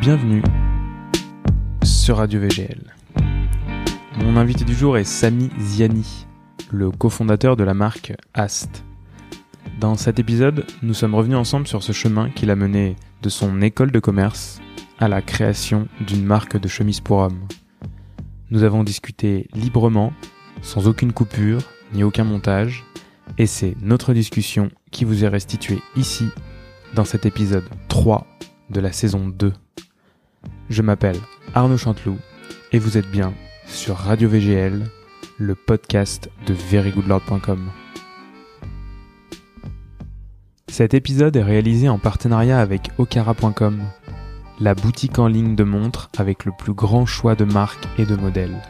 Bienvenue sur Radio VGL. Mon invité du jour est Sami Ziani, le cofondateur de la marque Ast. Dans cet épisode, nous sommes revenus ensemble sur ce chemin qu'il a mené de son école de commerce à la création d'une marque de chemise pour hommes. Nous avons discuté librement, sans aucune coupure ni aucun montage, et c'est notre discussion qui vous est restituée ici, dans cet épisode 3 de la saison 2. Je m'appelle Arnaud Chanteloup, et vous êtes bien sur Radio VGL, le podcast de verygoodlord.com. Cet épisode est réalisé en partenariat avec okara.com, la boutique en ligne de montres avec le plus grand choix de marques et de modèles.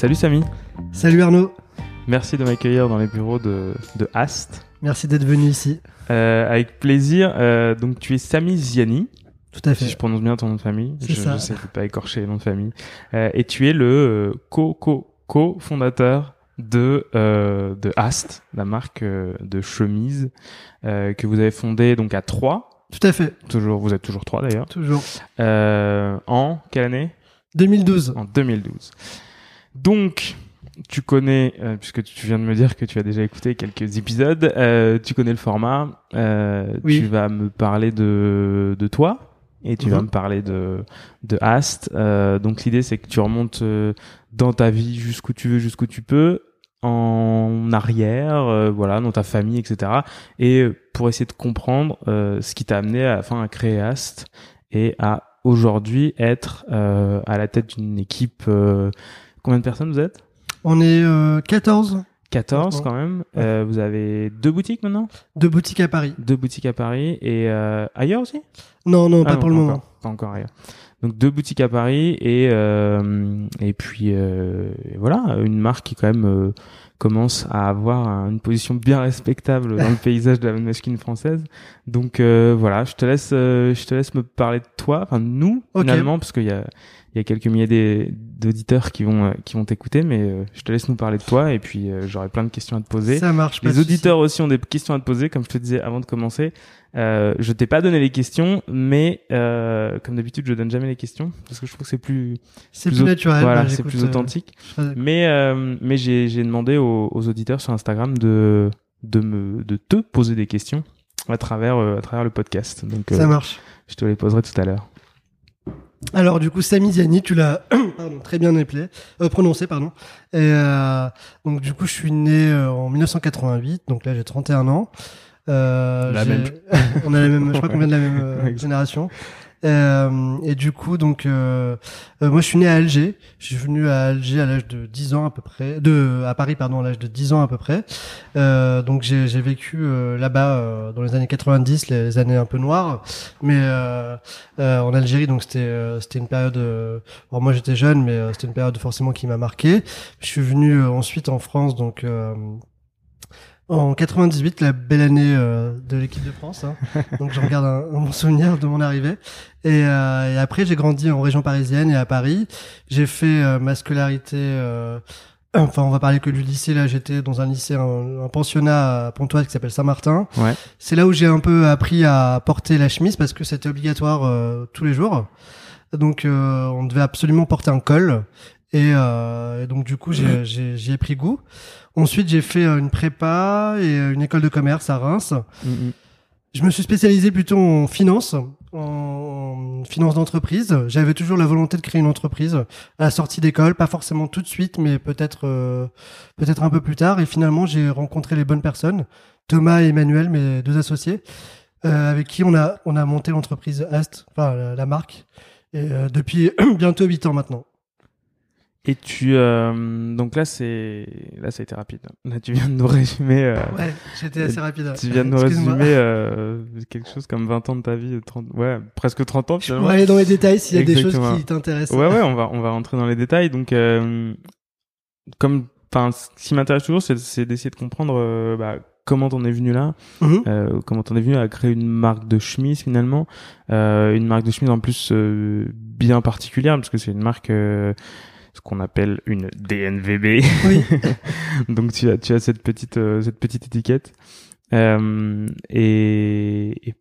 Salut Samy. Salut Arnaud. Merci de m'accueillir dans les bureaux de, de Ast. Merci d'être venu ici. Euh, avec plaisir. Euh, donc tu es Samy Ziani. Tout à fait. Si je prononce bien ton nom de famille. Je, je sais pas écorcher le nom de famille. Euh, et tu es le euh, co co co fondateur de de Ast, la marque de chemise euh, que vous avez fondée donc à trois. Tout à fait. Toujours, vous êtes toujours trois d'ailleurs. Toujours. En quelle année? 2012. En 2012. Donc, tu connais, euh, puisque tu viens de me dire que tu as déjà écouté quelques épisodes, euh, tu connais le format. euh, Oui. Tu vas me parler de, de toi et tu vas Mhm. me parler de, de Ast. Euh, donc, l'idée, c'est que tu remontes euh, dans ta vie jusqu'où tu veux, jusqu'où tu peux, en arrière, euh, voilà, dans ta famille, etc. Et pour essayer de comprendre euh, ce qui t'a amené à, enfin, à créer Ast et à aujourd'hui être euh, à la tête d'une équipe. Combien de personnes vous êtes? On est euh, 14 14 Franchement. quand même. Euh, vous avez deux boutiques maintenant? De boutiques à Paris. Deux boutiques à Paris et euh, ailleurs aussi? Non, non, Ah pas non, pour le moment. encore, Pas encore ailleurs. Donc deux boutiques à Paris et euh, et puis et voilà une marque qui quand même commence à avoir un- une position bien respectable dans le paysage de la mode masculine française. Donc voilà, je te laisse je te laisse me parler de toi, enfin de nous finalement parce qu'il y a il y a quelques milliers d'auditeurs qui vont euh, qui vont t'écouter mais euh, je te laisse nous parler de toi et puis euh, j'aurai plein de questions à te poser. Ça marche. Les auditeurs aussi ont des questions à te poser, comme je te disais avant de commencer. Euh, je t'ai pas donné les questions, mais euh, comme d'habitude, je donne jamais les questions parce que je trouve que c'est plus, C'est plus naturel. voilà, bah, c'est plus authentique. Mais mais j'ai j'ai demandé aux, aux auditeurs sur Instagram de de me de te poser des questions à travers à travers le podcast. Donc Ça marche. je te les poserai tout à l'heure. Alors du coup, Sami Ziani, tu l'as pardon, très bien appelé, euh, prononcé, pardon. Et euh, donc du coup, je suis né euh, en 1988, donc là j'ai 31 ans. Euh, La j'ai- même. on a la même, je crois qu'on vient de la même génération. Euh, et du coup, donc euh, euh, moi je suis né à Alger. Je suis venu à Alger à l'âge de 10 ans à peu près, de à Paris pardon à l'âge de 10 ans à peu près. Euh, donc j'ai vécu euh, là-bas dans les années 90, les, années un peu noires, mais en Algérie donc c'était c'était une période. Bon, moi j'étais jeune, mais c'était une période forcément qui m'a marqué. Je suis venu ensuite en France donc. En 98, la belle année euh, de l'équipe de France. hein. Donc je regarde un, un bon souvenir de mon arrivée. Et, euh, et après, j'ai grandi en région parisienne et à Paris. J'ai fait euh, ma scolarité. euh, Enfin, on va parler que du lycée. Là, j'étais dans un lycée, un, un pensionnat à Pontoise qui s'appelle Saint-Martin. Ouais. C'est là où j'ai un peu appris à porter la chemise parce que c'était obligatoire euh, tous les jours. Donc, euh, on devait absolument porter un col. Et, euh, et donc, du coup, j'ai- j'ai- j'y ai pris goût. Ensuite, j'ai fait euh, une prépa et euh, une école de commerce à Reims. Mm, Je me suis spécialisé plutôt en finance, en finance d'entreprise. J'avais toujours la volonté de créer une entreprise à la sortie d'école, pas forcément tout de suite, mais peut-être euh, peut-être un peu plus tard. Et finalement, j'ai rencontré les bonnes personnes, Thomas et Emmanuel, mes deux associés, euh, avec qui on a on a monté l'entreprise Ast, enfin la, la marque, et euh, depuis bientôt huit ans maintenant. Et tu euh, donc là c'est là ça a été rapide. Là tu viens de nous résumer. euh, Ouais, j'étais assez rapide. Tu viens de nous résumer euh, quelque chose comme 20 ans de ta vie, 30, ouais, presque 30 ans Je pourrais aller dans les détails s'il y a des choses qui t'intéressent. Ouais, ouais, on va, on va rentrer dans les détails. Donc, euh, comme, enfin, ce qui m'intéresse toujours, c'est, d'essayer de comprendre euh, bah, comment t'en es venu là, Mhm. euh, comment t'en es venu à créer une marque de chemise finalement, euh, une marque de chemise en plus euh, bien particulière parce que c'est une marque, euh, ce qu'on appelle une DNVB. Oui. Donc tu as tu as cette petite euh, cette petite étiquette. Euh, et, et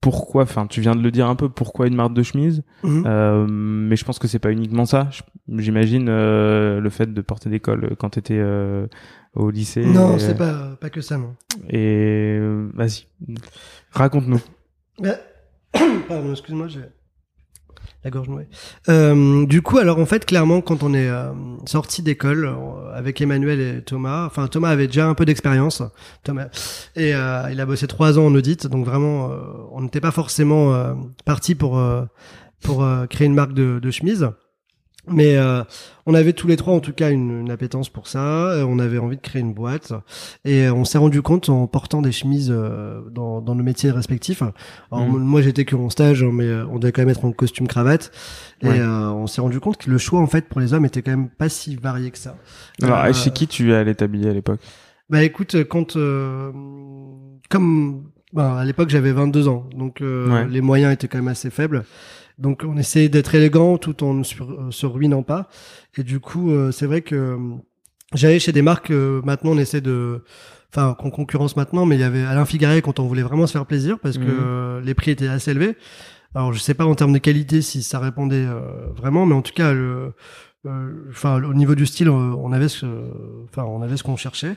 pourquoi Enfin, tu viens de le dire un peu. Pourquoi une marque de chemise? Mhm. Euh, Mais je pense que c'est pas uniquement ça. Je- J'imagine le fait de porter des cols quand t'étais euh, au lycée. non, c'est pas pas que ça, non. Et vas-y, raconte-nous. Ouais. Pardon, excuse-moi, j'ai la gorge nouée. Euh, du coup, alors en fait, clairement, quand on est euh, sorti d'école euh, avec Emmanuel et Thomas, enfin Thomas avait déjà un peu d'expérience, Thomas, et euh, il a bossé trois ans en audit, donc vraiment, euh, on n'était pas forcément euh, parti pour pour créer une marque de, de chemise. Mais euh, on avait tous les trois en tout cas une, une appétence pour ça. euh, On avait envie de créer une boîte et euh, on s'est rendu compte en portant des chemises euh, dans, dans nos métiers respectifs. Alors Mhm. moi j'étais que en stage, hein, mais on devait quand même être en costume cravate. Et Ouais. euh, on s'est rendu compte que le choix en fait pour les hommes était quand même pas si varié que ça. Alors, Euh, chez qui tu allais t'habiller à l'époque? Bah écoute, quand euh, comme bah, à l'époque j'avais 22 ans, donc euh, Ouais. les moyens étaient quand même assez faibles. Donc on essayait d'être élégant tout en ne sur- euh, se ruinant pas. Et du coup, euh, c'est vrai que euh, j'allais chez des marques. euh, maintenant, on essaie de, enfin, qu'on concurrence maintenant, mais il y avait Alain Figaret quand on voulait vraiment se faire plaisir parce que Mhm. euh, les prix étaient assez élevés. Alors je sais pas en termes de qualité si ça répondait euh, vraiment, mais en tout cas le euh, enfin au niveau du style on avait ce enfin on avait ce qu'on cherchait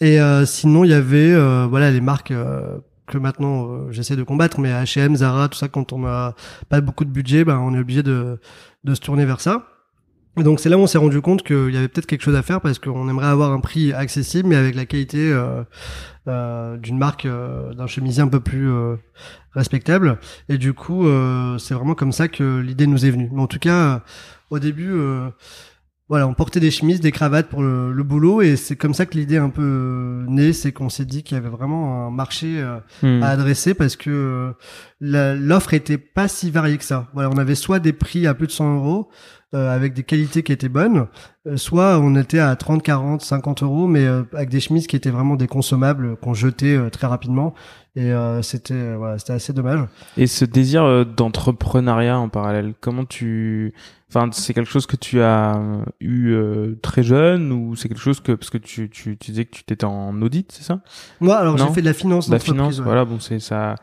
et euh, sinon il y avait euh, voilà les marques euh, que maintenant euh, j'essaie de combattre mais H&M Zara tout ça quand on a pas beaucoup de budget ben on est obligé de de se tourner vers ça. Et donc c'est là où on s'est rendu compte qu'il y avait peut-être quelque chose à faire parce qu'on aimerait avoir un prix accessible mais avec la qualité euh, euh, d'une marque euh, d'un chemisier un peu plus euh, respectable. Et du coup c'est vraiment comme ça que l'idée nous est venue. Mais en tout cas au début voilà on portait des chemises des cravates pour le, le boulot et c'est comme ça que l'idée un peu euh, née c'est qu'on s'est dit qu'il y avait vraiment un marché euh, Hmm. à adresser parce que euh, la- l'offre était pas si variée que ça. Voilà, on avait soit des prix à plus de 100 euros euh, avec des qualités qui étaient bonnes, soit on était à 30, 40, 50 euros, mais avec des chemises qui étaient vraiment des consommables qu'on jetait très rapidement. Et euh, c'était voilà, c'était assez dommage. Et ce désir d'entrepreneuriat en parallèle, comment tu, enfin, c'est quelque chose que tu as euh, eu euh, très jeune ou c'est quelque chose que parce que tu tu, tu disais que tu t'étais en audit, c'est ça? Moi, alors j'ai fait de la finance, La d'entreprise, finance, ouais. voilà, bon, c'est ça,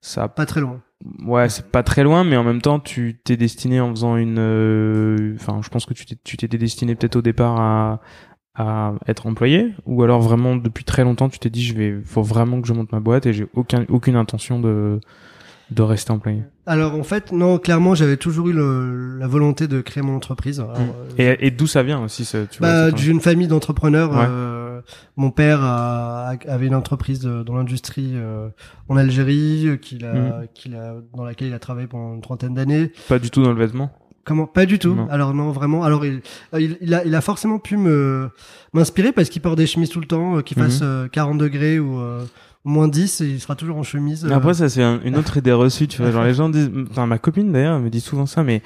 ça, pas très loin. ouais, c'est pas très loin, mais en même temps, tu t'es destiné en faisant une, euh, enfin, je pense que tu t'es- tu t'étais destiné peut-être au départ à à être employé ou alors vraiment depuis très longtemps tu t'es dit je vais faut vraiment que je monte ma boîte et j'ai aucun aucune intention de de rester employé Alors en fait, non, clairement, j'avais toujours eu le- la volonté de créer mon entreprise. Alors, Mm. euh, et, et d'où ça vient aussi ce, tu Bah, d'une famille d'entrepreneurs. Ouais. euh, mon père a- a- avait une entreprise de- dans l'industrie euh, en Algérie, euh, qu'il a, Mhm. qu'il a, dans laquelle il a travaillé pendant une trentaine d'années. pas du tout dans le vêtement Comment? Pas du tout. Non. Alors non, vraiment. Alors il, il, il a, il a forcément pu me m'inspirer parce qu'il porte des chemises tout le temps, euh, qu'il Mhm. fasse euh, 40 degrés ou euh, moins 10, et il sera toujours en chemise. euh. Après, ça, c'est un- une autre idée reçue, tu vois. Genre, les gens disent, enfin, ma copine, d'ailleurs, elle me dit souvent ça, mais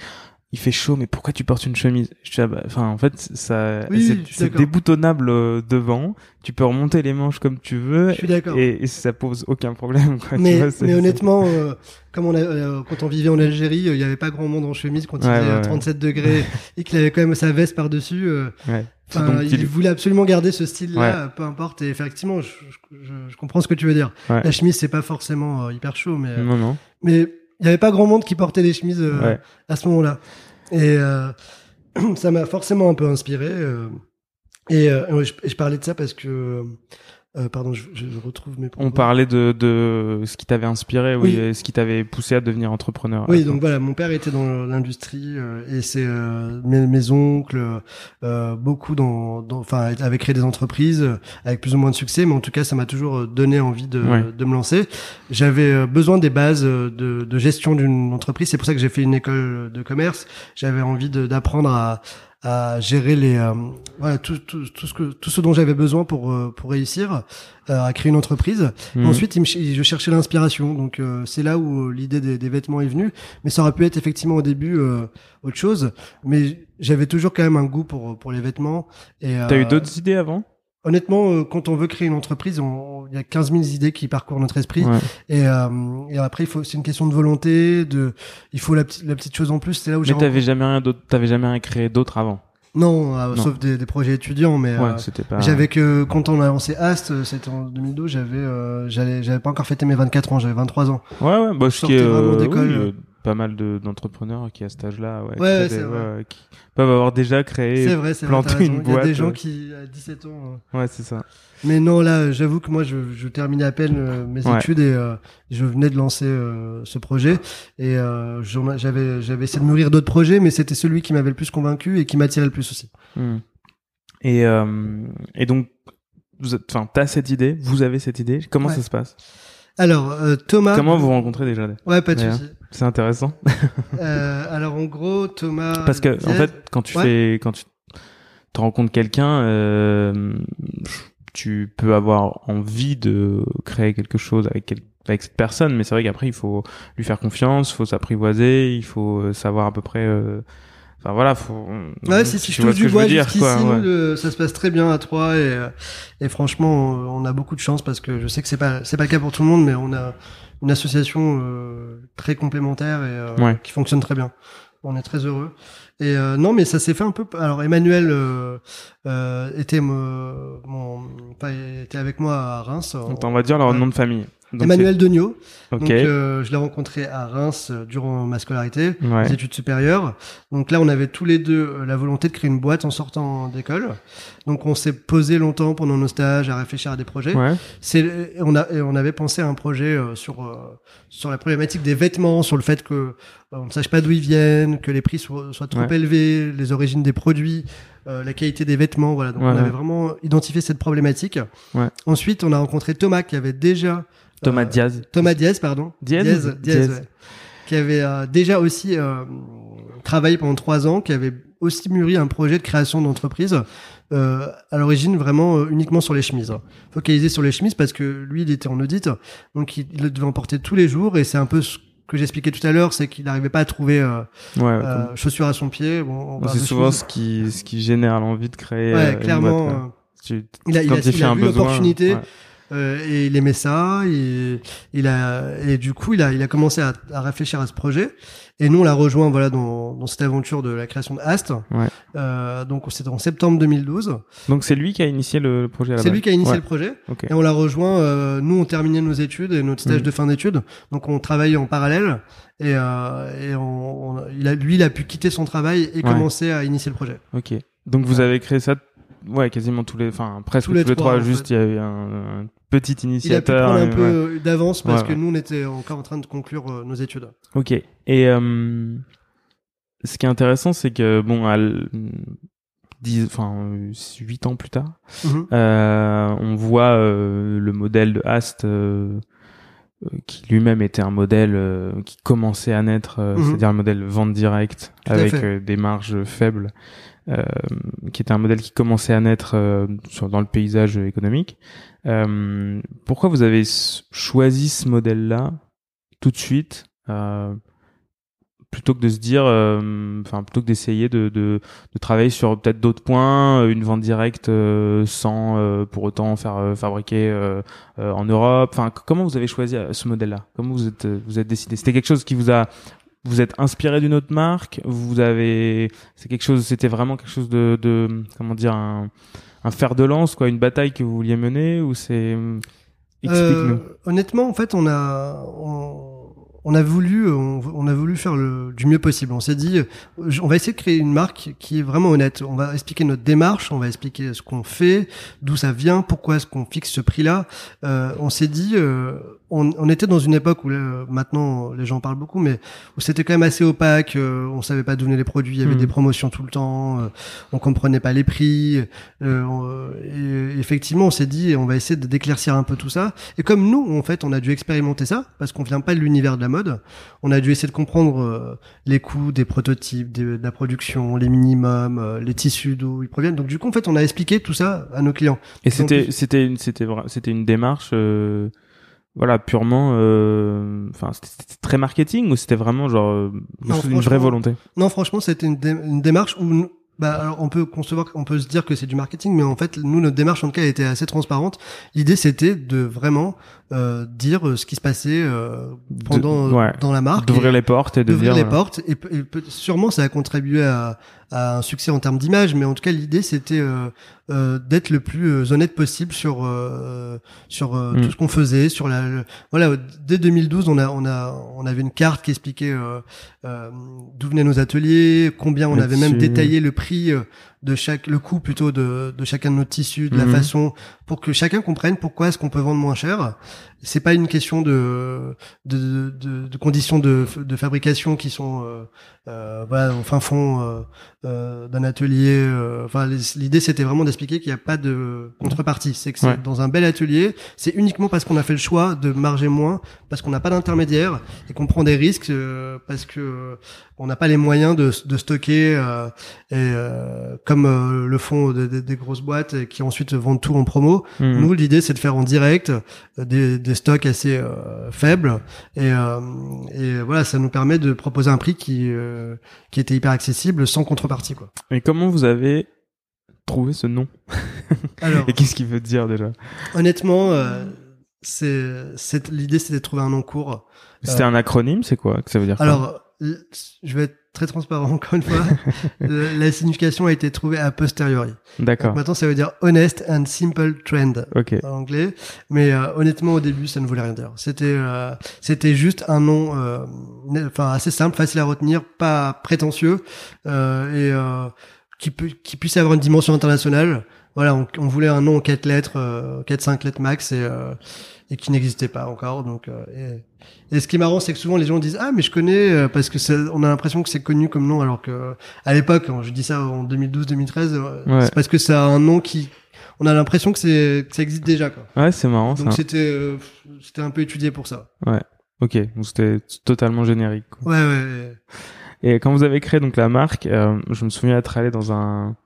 il fait chaud, mais pourquoi tu portes une chemise? Je dis, ah bah, enfin, en fait, ça, Oui, c'est- déboutonnable euh, devant. Tu peux remonter les manches comme tu veux. Je suis d'accord. Et, et ça pose aucun problème, quoi. tu Mais, vois, mais honnêtement, euh, comme on a, euh, quand on vivait en Algérie, euh, il y avait pas grand monde en chemise quand il Ouais, faisait euh, ouais, ouais. 37 degrés et qu'il avait quand même sa veste par-dessus. euh, c'est- ouais. Enfin, il il- voulait absolument garder ce style-là, Ouais. euh, peu importe. Et effectivement, je, je, je- je comprends ce que tu veux dire. Ouais. La chemise, c'est pas forcément euh, hyper chaud, mais Non, non. mais il y avait pas grand monde qui portait des chemises euh, Ouais. à ce moment-là. Et euh, ça m'a forcément un peu inspiré. euh, et, euh, et je, et je parlais de ça parce que, euh, pardon, je, je retrouve mes. On parlait de, de ce qui t'avait inspiré, oui, ce qui t'avait poussé à devenir entrepreneur. Oui, donc voilà, mon père était dans l'industrie euh, et c'est euh, mes, mes oncles, euh, beaucoup dans, dans, enfin, avaient créé des entreprises euh, avec plus ou moins de succès, mais en tout cas, ça m'a toujours euh, donné envie de, de me lancer. J'avais besoin des bases de, de gestion d'une entreprise, c'est pour ça que j'ai fait une école de commerce. J'avais envie d'apprendre à à gérer les euh, voilà tout, tout, tout ce que tout ce dont j'avais besoin pour euh, pour réussir euh, à créer une entreprise Mhm. Ensuite, il me ch- je cherchais l'inspiration, donc euh, c'est là où euh, l'idée des, des vêtements est venue. Mais ça aurait pu être effectivement au début euh, autre chose. Mais j'avais toujours quand même un goût pour pour les vêtements. Et T'as eu d'autres idées avant? Honnêtement, euh, quand on veut créer une entreprise, on- il y a 15 000 idées qui parcourent notre esprit. Ouais. Et, euh, et après, il faut, c'est une question de volonté. De, il faut la, petite- la petite chose en plus. C'est là où j'ai Mais t'avais jamais rien d'autre, t'avais jamais rien créé d'autre avant? Non, euh, Non. sauf des, des projets étudiants, mais Ouais, euh, c'était pas. j'avais que quand on a lancé Ast, c'était en 2012, j'avais euh, j'avais pas encore fêté mes 24 ans, j'avais 23 ans. Ouais, ouais, bah, ce qui sortais est, vraiment d'école. oui, euh, pas mal de- d'entrepreneurs qui à cet âge-là, ouais, qui peuvent avoir déjà créé. C'est vrai, c'est vrai. une Il y a boîte, des gens euh. qui à 17 ans. euh, Ouais, c'est ça. Mais non, là, j'avoue que moi, je, je terminais à peine euh, mes études et euh, je venais de lancer euh, ce projet. Et j'avais j'avais essayé de mûrir d'autres projets, mais c'était celui qui m'avait le plus convaincu et qui m'attirait le plus aussi. Hmm. Et, et donc, enfin, t'as cette idée, vous avez cette idée. Comment ça se passe? Alors, euh, Thomas. Comment vous rencontrez déjà Ouais, pas de souci. C'est intéressant Euh, alors, en gros, Thomas. parce que en fait, quand tu Ouais. fais, quand tu te rencontres quelqu'un, euh, tu peux avoir envie de créer quelque chose avec avec cette personne, mais c'est vrai qu'après il faut lui faire confiance, il faut s'apprivoiser, il faut euh, savoir à peu près. euh, Enfin voilà, faut. Ouais, si, si je touche du bois jusqu'ici, ouais. ça se passe très bien à trois et, euh, et franchement, on a beaucoup de chance parce que je sais que c'est pas c'est pas le cas pour tout le monde, mais on a une association euh, très complémentaire et euh, Ouais. qui fonctionne très bien. On est très heureux. Et euh, non, mais ça s'est fait un peu. Alors Emmanuel euh, euh, était me- mon, enfin, était avec moi à Reims. On va dire leur nom de famille. Donc, Emmanuel Degnaud. c'est- Ok. Donc euh, je l'ai rencontré à Reims euh, durant ma scolarité ouais. les études supérieures. Donc là, on avait tous les deux euh, la volonté de créer une boîte en sortant d'école. Donc on s'est posé longtemps pendant nos stages à réfléchir à des projets. Ouais. C'est on a et on avait pensé à un projet euh, sur sur la problématique des vêtements, sur le fait que on ne sache pas d'où ils viennent, que les prix soient, soient trop Ouais. élevés, les origines des produits, euh, la qualité des vêtements. Voilà. Donc Ouais, on ouais. avait vraiment identifié cette problématique. Ouais. Ensuite, on a rencontré Thomas qui avait déjà Thomas Diaz. Thomas Diaz, pardon. Diaz Diaz, Diaz. ouais. Qui avait euh, déjà aussi euh, travaillé pendant trois ans, qui avait aussi mûri un projet de création d'entreprise. Euh, à l'origine, vraiment uniquement sur les chemises. Focalisé sur les chemises parce que lui, il était en audit, donc il, il devait en porter tous les jours. Et c'est un peu ce que j'expliquais tout à l'heure, c'est qu'il n'arrivait pas à trouver euh, Ouais. euh, chaussures à son pied. Bon, parle c'est souvent ce qui, ce qui génère l'envie de créer. Ouais, clairement. boîte, quoi. Tu il a- il a- il a un vu besoin, l'opportunité. ouais. Euh, et il aimait ça. Et, il a, et du coup, il a, il a commencé à, à réfléchir à ce projet. Et nous, on l'a rejoint voilà dans, dans cette aventure de la création de Ast. Ouais. Euh, donc c'était en septembre 2012. Donc c'est lui qui a initié le, projet C'est lui qui a initié Ouais. le projet. Ok. Et on l'a rejoint. euh, nous, on terminait nos études et notre stage Mhm. de fin d'études. Donc on travaillait en parallèle. Et, euh, et on, on- il a, lui, il a pu quitter son travail et commencer à initier le projet. Ok. Donc vous avez créé ça, ouais, quasiment tous les, enfin presque Tous tous les trois, trois. juste, il y a eu un, un petit Il a pu initiateur. prendre un et- peu ouais. euh, d'avance parce Ouais, que nous, on était encore en train de conclure euh, nos études. Ok. Et euh, ce qui est intéressant, c'est que bon, à l- 10, enfin, 8 ans plus tard, Mhm. euh, on voit euh, le modèle de Ast euh, euh, qui lui-même était un modèle euh, qui commençait à naître, euh, Mhm. c'est-à-dire le modèle vente directe avec euh, des marges faibles, euh, qui était un modèle qui commençait à naître euh, sur, dans le paysage économique. Euh, pourquoi vous avez choisi ce modèle-là tout de suite euh, plutôt que de se dire, euh, enfin plutôt que d'essayer de, de, de travailler sur peut-être d'autres points, euh, une vente directe euh, sans euh, pour autant faire euh, fabriquer euh, euh, en Europe? Enfin, comment vous avez choisi euh, ce modèle-là? Comment vous êtes euh, vous êtes décidé? C'était quelque chose qui vous a vous êtes inspiré d'une autre marque Vous avez c'est quelque chose C'était vraiment quelque chose de, de comment dire un, un fer de lance quoi, une bataille que vous vouliez mener ou c'est explique-nous. Euh, honnêtement, en fait, on a on, on a voulu on, on a voulu faire le du mieux possible. On s'est dit, euh, on va essayer de créer une marque qui est vraiment honnête. On va expliquer notre démarche, on va expliquer ce qu'on fait, d'où ça vient, pourquoi est-ce qu'on fixe ce prix-là. Euh, on s'est dit, euh, on, on était dans une époque où euh, maintenant les gens parlent beaucoup, mais où c'était quand même assez opaque. euh, on savait pas d'où venaient les produits, il y avait Mhm. des promotions tout le temps, euh, on comprenait pas les prix. euh, on- et effectivement, on s'est dit, on va essayer d'éclaircir un peu tout ça. Et comme nous, en fait, on a dû expérimenter ça parce qu'on vient pas de l'univers de la mode. On a dû essayer de comprendre euh, les coûts des prototypes, des- de la production, les minimums, euh, les tissus d'où ils proviennent. Donc du coup, en fait, on a expliqué tout ça à nos clients. Et c'était c'était une c'était c'était une démarche euh, voilà purement enfin c'était c'était très marketing ou c'était vraiment genre Non, une vraie volonté? Non, franchement, c'était une, dé- une démarche où bah, alors on peut concevoir, on peut se dire que c'est du marketing, mais en fait, nous, notre démarche en tout cas, était assez transparente. L'idée, c'était de vraiment euh, dire euh, ce qui se passait euh, pendant De- ouais. dans la marque, D'ouvrir les portes et de d'ouvrir les voilà. portes. Et, et sûrement, ça a contribué à, à un succès en termes d'image, mais en tout cas l'idée c'était euh, euh, d'être le plus euh, honnête possible sur euh, sur euh, Mm. tout ce qu'on faisait, sur la le- voilà dès 2012 on a on a on avait une carte qui expliquait euh, euh, d'où venaient nos ateliers, combien on avait même détaillé le prix euh, de chaque le coût plutôt de de chacun de nos tissus, de la Mhm. façon pour que chacun comprenne pourquoi est-ce qu'on peut vendre moins cher. C'est pas une question de de, de, de conditions de, de fabrication qui sont euh, euh, voilà au fin fond euh, euh, d'un atelier. euh, Enfin, l'idée c'était vraiment d'expliquer qu'il n'y a pas de contrepartie. C'est que c'est Ouais. dans un bel atelier, c'est uniquement parce qu'on a fait le choix de marger moins, parce qu'on n'a pas d'intermédiaire et qu'on prend des risques euh, parce que on n'a pas les moyens de, de stocker euh, et euh, comme euh, le font des, des- des grosses boîtes qui ensuite vendent tout en promo. Mhm. Nous, l'idée, c'est de faire en direct euh, des, des stocks assez euh, faibles et, euh, et voilà, ça nous permet de proposer un prix qui euh, qui était hyper accessible sans contrepartie quoi. Et comment vous avez trouvé ce nom Alors, Et qu'est-ce qu'il veut dire déjà? Honnêtement, euh, c'est l'idée, c'était de trouver un nom court. C'était un acronyme, c'est quoi? Que ça veut dire Alors, je vais être très transparent encore une fois. La signification a été trouvée a posteriori. D'accord. maintenant, ça veut dire honest and simple trend. Ok. en anglais, mais euh, honnêtement au début ça ne voulait rien dire. C'était euh, c'était juste un nom, euh, enfin assez simple, facile à retenir, pas prétentieux euh, et euh, qui peut qui puisse avoir une dimension internationale. Voilà, on, on voulait un nom en quatre lettres, euh, quatre cinq lettres max et euh, et qui n'existait pas encore. Donc euh, et, et ce qui est marrant, c'est que souvent les gens disent ah mais je connais parce que ça- on a l'impression que c'est connu comme nom alors que à l'époque, quand je dis ça en 2012-2013, euh, Ouais. c'est parce que a un nom qui on a l'impression que c'est que ça existe déjà quoi. Ouais, c'est marrant. Donc c'était euh, c'était un peu étudié pour ça. Ok, donc c'était totalement générique. quoi. Ouais ouais. ouais. Et quand vous avez créé donc la marque, euh, je me souviens être allé dans un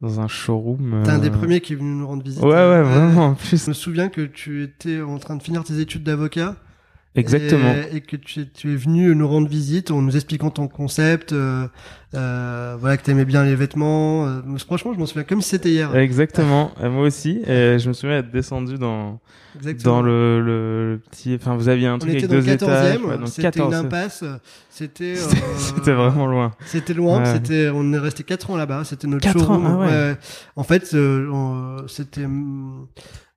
dans un showroom. T'es un des euh, premiers qui est venu nous rendre visite. Ouais, ouais, vraiment. En plus, Je me souviens que tu étais en train de finir tes études d'avocat. Exactement. Et, et que tu, tu es venu nous rendre visite en nous expliquant ton concept, euh, euh, voilà que t'aimais bien les vêtements. Euh, franchement, je m'en souviens comme si c'était hier. Exactement. Moi aussi. Et je me souviens être descendu dans Exactement. dans le, le, le petit. Enfin, vous aviez un On truc était avec dans deux étages. 14e, ouais, donc c'était 14. une impasse, c'était C'était euh, c'était vraiment loin. C'était loin, Ouais. c'était on est resté quatre ans là-bas, c'était notre Quatre showroom. ans, ah ouais. En fait, euh, on- c'était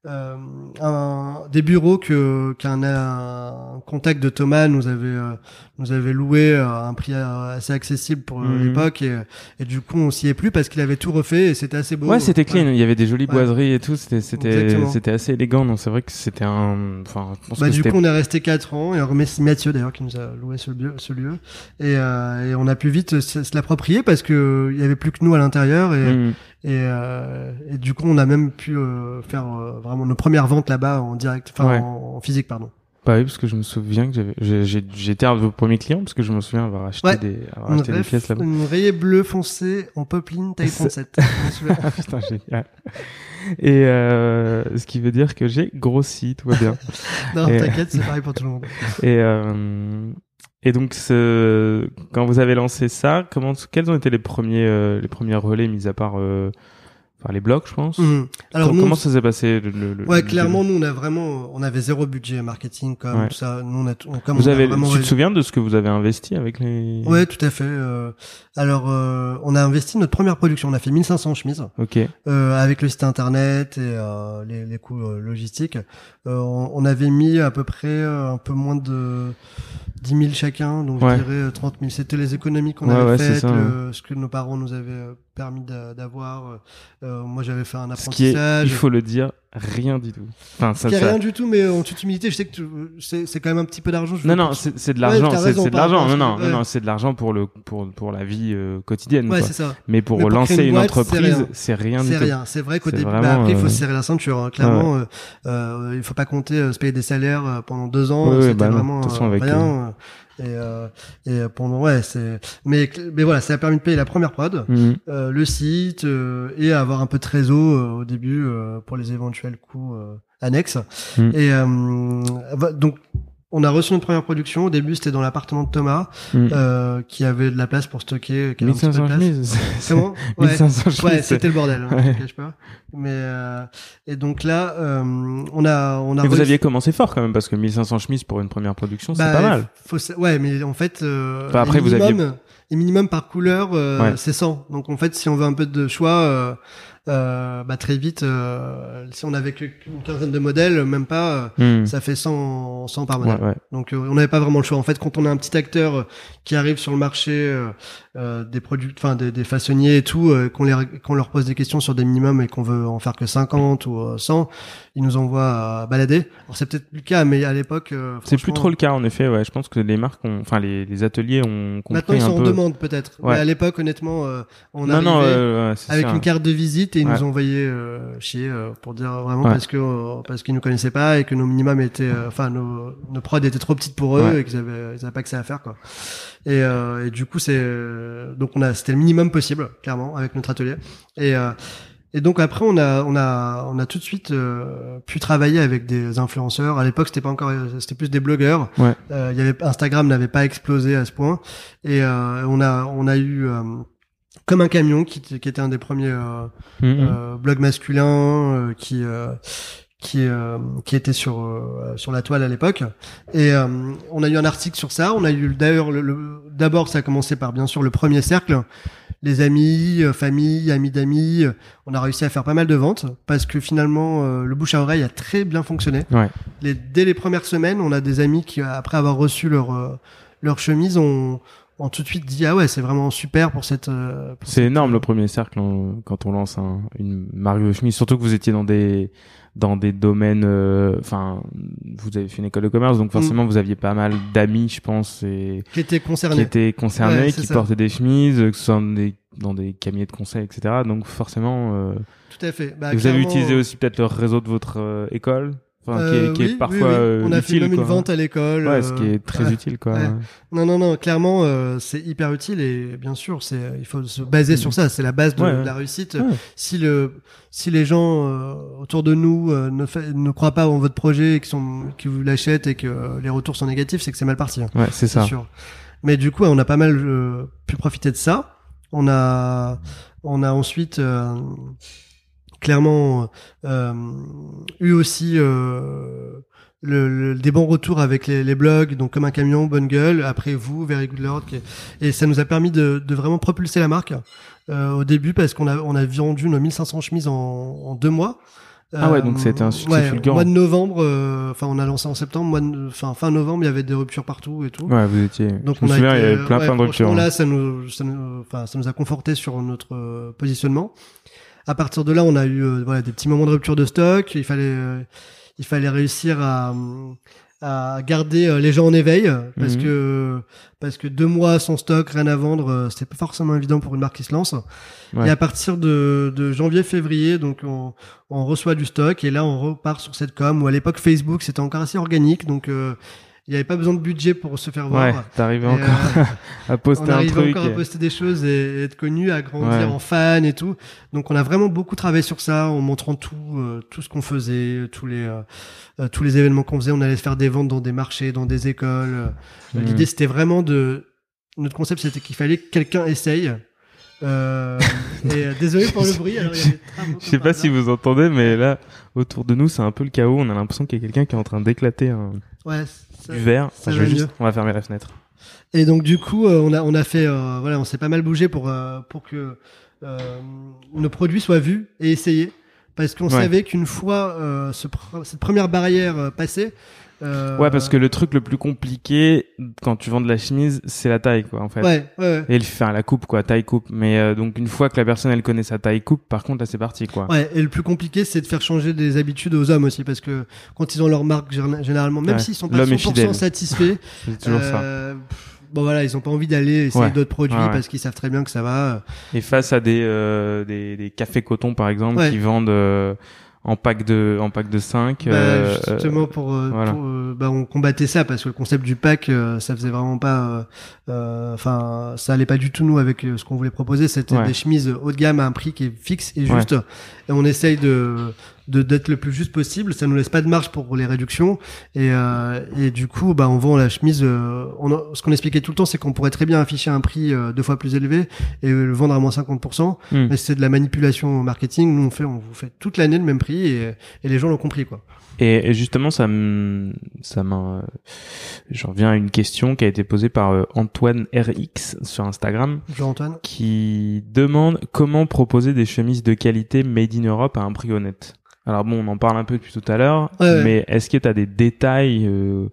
euh, un, des bureaux que qu'un un contact de Thomas nous avait euh, nous avait loué à un prix euh, assez accessible pour euh, Mhm. l'époque et, et du coup on s'y est plus parce qu'il avait tout refait et c'était assez beau. Ouais, c'était clean. Il y avait des jolies Ouais. boiseries et tout. C'était c'était c'était assez élégant. Donc c'est vrai que c'était un. Enfin, je pense Bah, que du coup, on est resté quatre ans et on remercie Mathieu d'ailleurs qui nous a loué ce lieu, ce lieu. Et, euh, et on a pu vite se, se l'approprier parce que il y avait plus que nous à l'intérieur et, Mhm. Et, euh, et du coup, on a même pu euh, faire euh, vraiment nos premières ventes là-bas en direct, enfin Ouais. en, en physique, pardon. Bah oui, parce que je me souviens que j'avais, j'étais un de vos premiers clients parce que je me souviens avoir acheté Ouais. des, avoir acheté des pièces là-bas. une rayée bleue foncée en popeline taille C'est- 37. Je m'en souviens. Ah putain, génial. Et euh, ce qui veut dire que j'ai grossi, tout va bien. non, t'inquiète, c'est pareil pour tout le monde. Et euh, et donc quand vous avez lancé ça, comment, quels ont été les premiers, euh, les premiers relais mis à part, euh, enfin les blogs, je pense. Mhm. Alors nous, comment ça s'est passé le, le- ouais, le clairement, nous, on a vraiment, on avait zéro budget marketing comme Ouais. tout ça. Nous, on a, on- comme Vous on a avez, vraiment tu te souviens de ce que vous avez investi avec les Ouais, tout à fait. euh, alors, euh, on a investi notre première production. On a fait 1500 chemises Ok. euh, avec le site internet et euh, les, les coûts euh, logistiques. Euh, on, on avait mis à peu près un peu moins de 10 000 chacun, donc Ouais. je dirais euh, 30 000. C'était les économies qu'on Ouais, avait faites, ça, le- ce que nos parents nous avaient euh, permis d'a- d'avoir. Euh, moi, j'avais fait un Ce qui est, apprentissage. il faut le dire, rien du tout. Enfin, ça, ça- rien du tout, mais en toute humilité, je sais que tu- c'est quand même un petit peu d'argent. Non, non, c'est de Ouais, l'argent, c'est de l'argent. Non, non, non, ouais. c'est de l'argent pour le pour pour la vie euh, quotidienne. Ouais, c'est ça. Mais pour Mais pour lancer une boîte, entreprise, c'est rien du C'est rien. C'est vrai qu'au début, vraiment, bah, après, il faut euh, se serrer la ceinture. hein. Clairement, euh, euh, il faut pas compter euh, se payer des salaires euh, pendant deux ans. Ouais, ouais, C'était bah vraiment euh, rien. Et, euh, et pendant, ouais, c'est. Mais, mais voilà, ça a permis de payer la première prod, Mhm. euh, le site euh, et avoir un peu de trésor euh, au début euh, pour les éventuels coûts euh, annexes. Mm. Et euh, donc. On a reçu notre première production. Au début, c'était dans l'appartement de Thomas, Mhm. euh, qui avait de la place pour stocker. qui avait un petit peu 1500 de place. chemises. Ouais. 1500 chemises. Ouais, c'est- c'était le bordel, hein, Ouais. cache pas. Mais euh, et donc là, euh, on a, on a. Mais vous aviez commencé fort quand même parce que 1500 chemises pour une première production, c'est bah, pas mal. Faut, ouais, mais en fait, euh, Enfin, après, les vous aviez- et minimum par couleur, euh, Ouais. c'est 100. Donc en fait, si on veut un peu de choix, euh, bah très vite, euh, si on avait que- une quinzaine de modèles, même pas, euh, Hmm. ça fait 100, 100 par Ouais, modèle. ouais. Donc euh, on n'avait pas vraiment le choix. En fait, quand on a un petit acteur euh, qui arrive sur le marché, euh, euh, des produits, enfin des, des façonniers et tout, euh, qu'on les qu'on leur pose des questions sur des minimums et qu'on veut en faire que 50 ou euh, 100, ils nous envoient à balader. Alors c'est peut-être plus le cas, mais à l'époque, euh, C'est plus trop le cas en effet. Ouais, je pense que les marques, ont... enfin les, les ateliers ont compris Maintenant ils sont en peu. demande peut-être. Ouais. Mais à l'époque, honnêtement, euh, on non, arrivait non, euh, ouais, avec ça. une carte de visite et ils Ouais. nous envoyaient euh, chier euh, pour dire vraiment parce que euh, parce qu'ils nous connaissaient pas et que nos minimums étaient, euh, enfin nos nos prods étaient trop petites pour eux et qu'ils avaient ils avaient pas que ça à faire quoi. Et, euh, et du coup c'est euh, donc on a c'était le minimum possible clairement avec notre atelier et euh, et donc après on a on a on a tout de suite euh, pu travailler avec des influenceurs. À l'époque c'était pas encore c'était plus des blogueurs. Ouais. Euh, il y avait Instagram n'avait pas explosé à ce point et euh, on a on a eu euh, comme un camion qui, qui était un des premiers euh, blogs masculins euh, qui euh, qui euh, qui était sur euh, sur la toile à l'époque. Et euh, on a eu un article sur ça. On a eu d'ailleurs le, le- d'abord ça a commencé par bien sûr le premier cercle. Les amis euh, famille amis d'amis euh, on a réussi à faire pas mal de ventes parce que finalement euh, le bouche à oreille a très bien fonctionné. Ouais. les, dès les premières semaines on a des amis qui après avoir reçu leur euh, leur chemise ont ont tout de suite dit ah ouais c'est vraiment super pour cette euh, C'est énorme euh, le premier cercle hein, quand on lance un- une marque de chemise, surtout que vous étiez dans des dans des domaines, euh, enfin, vous avez fait une école de commerce, donc forcément vous aviez pas mal d'amis, je pense, et qui étaient qui concernés étaient concernés, Ouais, qui ça. portaient des chemises, que ce soit dans des dans des cabinets de conseil, etc. Donc forcément, euh, Tout à fait. Bah, vous avez utilisé aussi peut-être le réseau de votre euh, école, enfin, qui euh, est, qui est oui, parfois oui, oui. euh, On a fait même quoi. une vente à l'école. Ouais, ce qui euh, est très ouais. utile, quoi. Ouais. Non, non, non. Clairement, euh, c'est hyper utile et bien sûr, c'est il faut se baser sur ça. C'est la base de, la réussite. Si le si les gens euh, autour de nous euh, ne fait, ne croient pas en votre projet et qui sont qui vous l'achètent et que euh, les retours sont négatifs, c'est que c'est mal parti. hein. Ouais, c'est ça. sûr. Mais du coup, on a pas mal euh, pu profiter de ça. On a, on a ensuite euh, clairement euh, eu aussi euh, le, le- des bons retours avec les, les blogs, donc comme un camion, bonne gueule. Après vous, Very Good Lord, qui est- et ça nous a permis de, de vraiment propulser la marque euh, au début parce qu'on a, on a vendu nos 1500 chemises en, en deux mois. Ah ouais, donc c'était un succès ouais, fulgurant. Mois de novembre, euh, enfin on a lancé en septembre, mois de, fin, fin novembre, il y avait des ruptures partout et tout. Ouais, vous étiez. Donc je me on a souviens, il y avait plein, ouais, plein de ruptures. hein. Là, ça nous, ça nous, enfin, ça nous a conforté sur notre euh, positionnement. À partir de là, on a eu euh, voilà des petits moments de rupture de stock. Il fallait, euh, il fallait réussir à, à garder euh, les gens en éveil parce Mhm. que parce que deux mois sans stock, rien à vendre, euh, c'était pas forcément évident pour une marque qui se lance. Ouais. Et à partir de, de janvier-février, donc on, on reçoit du stock et là on repart sur cette com. Où à l'époque Facebook c'était encore assez organique, donc euh, il n'y avait pas besoin de budget pour se faire voir. Ouais, t'arrivais encore euh, à poster on un truc. encore et- à poster des choses et, et être connu, à grandir Ouais. en fan et tout. Donc on a vraiment beaucoup travaillé sur ça, en montrant tout, euh, tout ce qu'on faisait, tous les, euh, tous les événements qu'on faisait. On allait faire des ventes dans des marchés, dans des écoles. Mhm. L'idée c'était vraiment de, notre concept c'était qu'il fallait que quelqu'un essaye. Euh, et euh, désolé pour le bruit. Alors, il y a des travaux Je sais pas si vous entendez, mais là, autour de nous, c'est un peu le chaos. On a l'impression qu'il y a quelqu'un qui est en train d'éclater un Ouais, du verre. Enfin, je vais juste, on va fermer la fenêtre. Et donc du coup, euh, on a on a fait euh, voilà, on s'est pas mal bougé pour euh, pour que nos produits soient vus et essayés parce qu'on Ouais. savait qu'une fois ce pr- cette première barrière passée. Euh, Ouais, parce que le truc le plus compliqué quand tu vends de la chemise, c'est la taille, quoi, en fait. ouais ouais ouais. Et le faire la coupe, quoi, taille coupe. Mais euh, donc une fois que la personne elle connaît sa taille coupe, par contre là c'est parti, quoi. Ouais, et le plus compliqué, c'est de faire changer des habitudes aux hommes aussi, parce que quand ils ont leur marque, gén- généralement, même s'ils sont pas L'homme est 100% fidèle. satisfaits, C'est toujours ça. euh, bon voilà, ils ont pas envie d'aller essayer Ouais. d'autres produits Ouais, ouais. parce qu'ils savent très bien que ça va. Et face à des euh, des, des cafés coton par exemple qui vendent euh, en pack de en pack de 5 Bah, justement pour, euh, voilà. pour, euh, bah, on combattait ça parce que le concept du pack euh, ça faisait vraiment pas euh, euh, enfin ça allait pas du tout nous avec euh, ce qu'on voulait proposer c'était Ouais. des chemises haut de gamme à un prix qui est fixe et juste et on essaye de de d'être le plus juste possible. Ça nous laisse pas de marge pour les réductions et euh, et du coup bah on vend la chemise. Euh, on a- ce qu'on expliquait tout le temps, c'est qu'on pourrait très bien afficher un prix euh, deux fois plus élevé et le vendre à moins 50%. Hmm. Mais c'est de la manipulation marketing. Nous on fait on vous fait toute l'année le même prix et et les gens l'ont compris quoi. Et, et justement, ça me, ça m'a, j'en reviens à une question qui a été posée par euh, Antoine RX sur Instagram, Jean-Antoine. qui demande comment proposer des chemises de qualité made in Europe à un prix honnête. Alors bon, on en parle un peu depuis tout à l'heure, Ouais, ouais. mais est-ce que tu as des détails euh,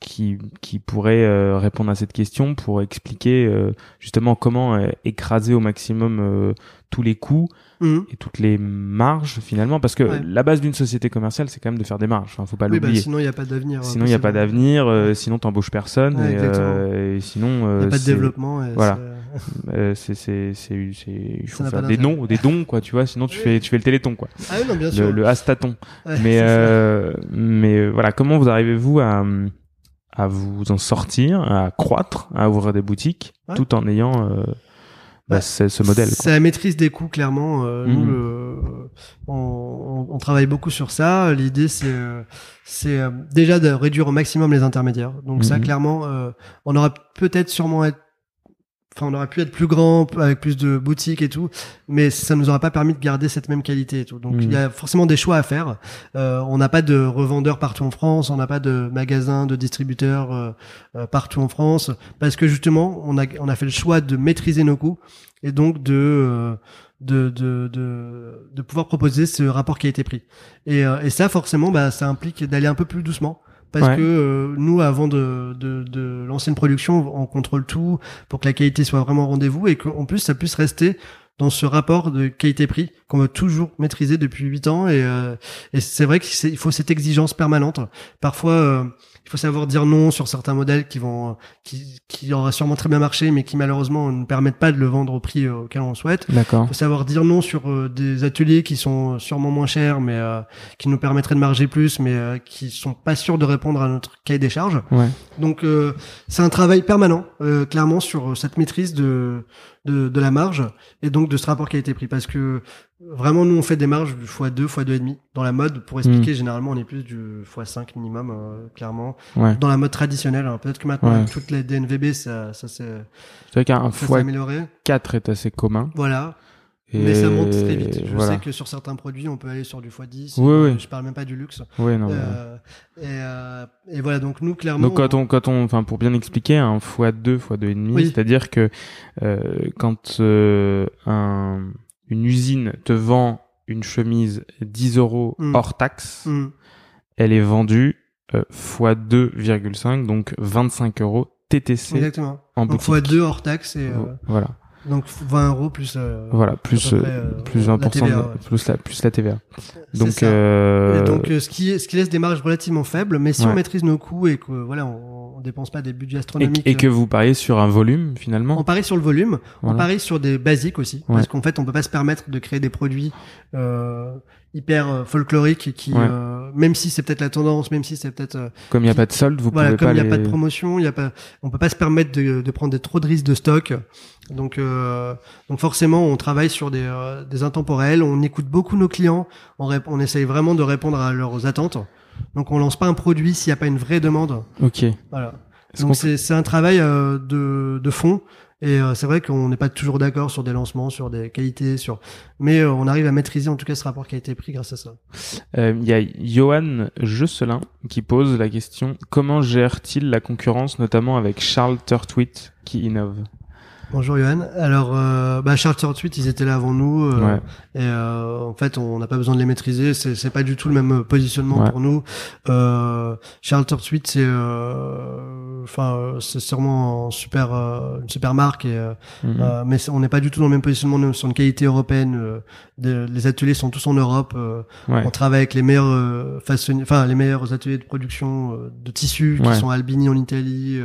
qui, qui pourraient euh, répondre à cette question pour expliquer euh, justement comment euh, écraser au maximum euh, tous les coûts Mhm. et toutes les marges finalement? Parce que Ouais. la base d'une société commerciale c'est quand même de faire des marges enfin faut pas Oui, bah, l'oublier sinon il y a pas d'avenir. sinon il n'y a pas d'avenir euh, sinon t'embauches personne et, euh, sinon Il euh, y a pas de développement. et voilà. C'est- euh, c'est c'est c'est c'est il faut n'a faire pas des dons des dons quoi tu vois sinon tu Oui. fais tu fais le téléthon quoi Ah oui, non, bien sûr. le, le hastaton Ouais, mais euh, mais euh, voilà comment vous arrivez-vous à à vous en sortir à croître à ouvrir des boutiques Ouais. tout en ayant euh, bah, Bah, ce, modèle. C'est la maîtrise des coûts, clairement. Euh, Nous, Mhm. le- on, on- on travaille beaucoup sur ça. L'idée, c'est c'est déjà de réduire au maximum les intermédiaires. Donc ça, Mhm. clairement, euh, on aura peut-être sûrement être Enfin, on aurait pu être plus grand, avec plus de boutiques et tout, mais ça nous aura pas permis de garder cette même qualité et tout. Donc, il y a forcément des choix à faire. Euh, on n'a pas de revendeurs partout en France, on n'a pas de magasins, de distributeurs euh, euh, partout en France, parce que justement, on a, on a fait le choix de maîtriser nos coûts et donc de euh, de, de, de, de pouvoir proposer ce rapport qualité-prix. Et, euh, et ça, forcément, bah, ça implique d'aller un peu plus doucement. Parce Ouais. que euh, nous, avant de, de, de lancer une production, on contrôle tout pour que la qualité soit vraiment au rendez-vous et qu'en plus, ça puisse rester dans ce rapport de qualité-prix qu'on veut toujours maîtriser depuis huit ans. Et, euh, et c'est vrai qu'il faut cette exigence permanente. Parfois, euh, il faut savoir dire non sur certains modèles qui vont, qui, qui auraient sûrement très bien marché, mais qui malheureusement ne permettent pas de le vendre au prix euh, auquel on souhaite. d'accord Il faut savoir dire non sur euh, des ateliers qui sont sûrement moins chers, mais euh, qui nous permettraient de marger plus, mais euh, qui sont pas sûrs de répondre à notre cahier des charges. ouais Donc euh, c'est un travail permanent, euh, clairement, sur cette maîtrise de, de, de la marge et donc de ce rapport qualité-prix. Parce que vraiment, nous, on fait des marges du x2, x2,5. Dans la mode, pour expliquer, généralement, on est plus du x5 minimum, euh, clairement. ouais Dans la mode traditionnelle, alors peut-être que maintenant, Ouais. avec toutes les DNVB, ça, ça s'est c'est vrai qu'un ça s'est fois amélioré. 4 est assez commun Voilà. Et Mais ça monte très vite. Je voilà sais que sur certains produits, on peut aller sur du x10. Oui, Euh, oui. Je parle même pas du luxe. ouais non Euh, et, euh, et voilà, donc nous, clairement. Donc quand on quand on enfin pour bien expliquer un x2 x2 et demi, Oui. c'est-à-dire que euh, quand euh, un une usine te vend une chemise 10 euros Mm. hors taxe, Hum, elle est vendue euh, x 2,5 donc 25 euros TTC exactement. en Donc boutique. x2 hors taxe et. euh, Voilà, Donc 20 euros plus. euh, voilà, plus près, euh, euh, plus la 20% TVA, de- ouais. plus la plus la TVA. Donc euh, Et donc euh, ce qui ce qui laisse des marges relativement faibles, mais si Ouais. on maîtrise nos coûts et que voilà, on, on dépense pas des budgets et, astronomiques. et que euh, vous pariez sur un volume finalement? on parie sur le volume, on parie sur des basiques aussi, Ouais. parce qu'en fait, on peut pas se permettre de créer des produits euh, hyper euh, folkloriques qui, Ouais. euh, même si c'est peut-être la tendance, même si c'est peut-être euh, Comme il n'y a pas de solde, vous voilà, pouvez comme il n'y a les... pas de promotion, il y a pas, on peut pas se permettre de, de prendre des, trop de risques de stock. Donc, euh, donc forcément, on travaille sur des, euh, des intemporels, on écoute beaucoup nos clients, on, on essaye vraiment de répondre à leurs attentes. Donc, on lance pas un produit s'il n'y a pas une vraie demande. Ok. Voilà. Donc, c'est c'est un travail euh, de, de fond. Et euh, c'est vrai qu'on n'est pas toujours d'accord sur des lancements, sur des qualités, sur, mais euh, on arrive à maîtriser en tout cas ce rapport qualité-prix grâce à ça. Euh, Il y a Johan Josselin qui pose la question comment gère-t-il la concurrence, notamment avec Charles Turtwit qui innove? Bonjour Johan. Alors, euh, bah, Charles ils étaient là avant nous. euh, Ouais. Et euh, en fait, on n'a pas besoin de les maîtriser. C'est, c'est pas du tout le même positionnement Ouais. pour nous. Euh, Charles Turtwit, c'est, euh, enfin, euh, c'est sûrement un super, euh, une super marque. Et, euh, Mhm. euh, mais on n'est pas du tout dans le même positionnement nous, sur une qualité européenne. euh, de- les ateliers sont tous en Europe. euh, Ouais. On travaille avec les meilleurs euh, enfin les meilleurs ateliers de production euh, de tissus qui sont à Albini en Italie,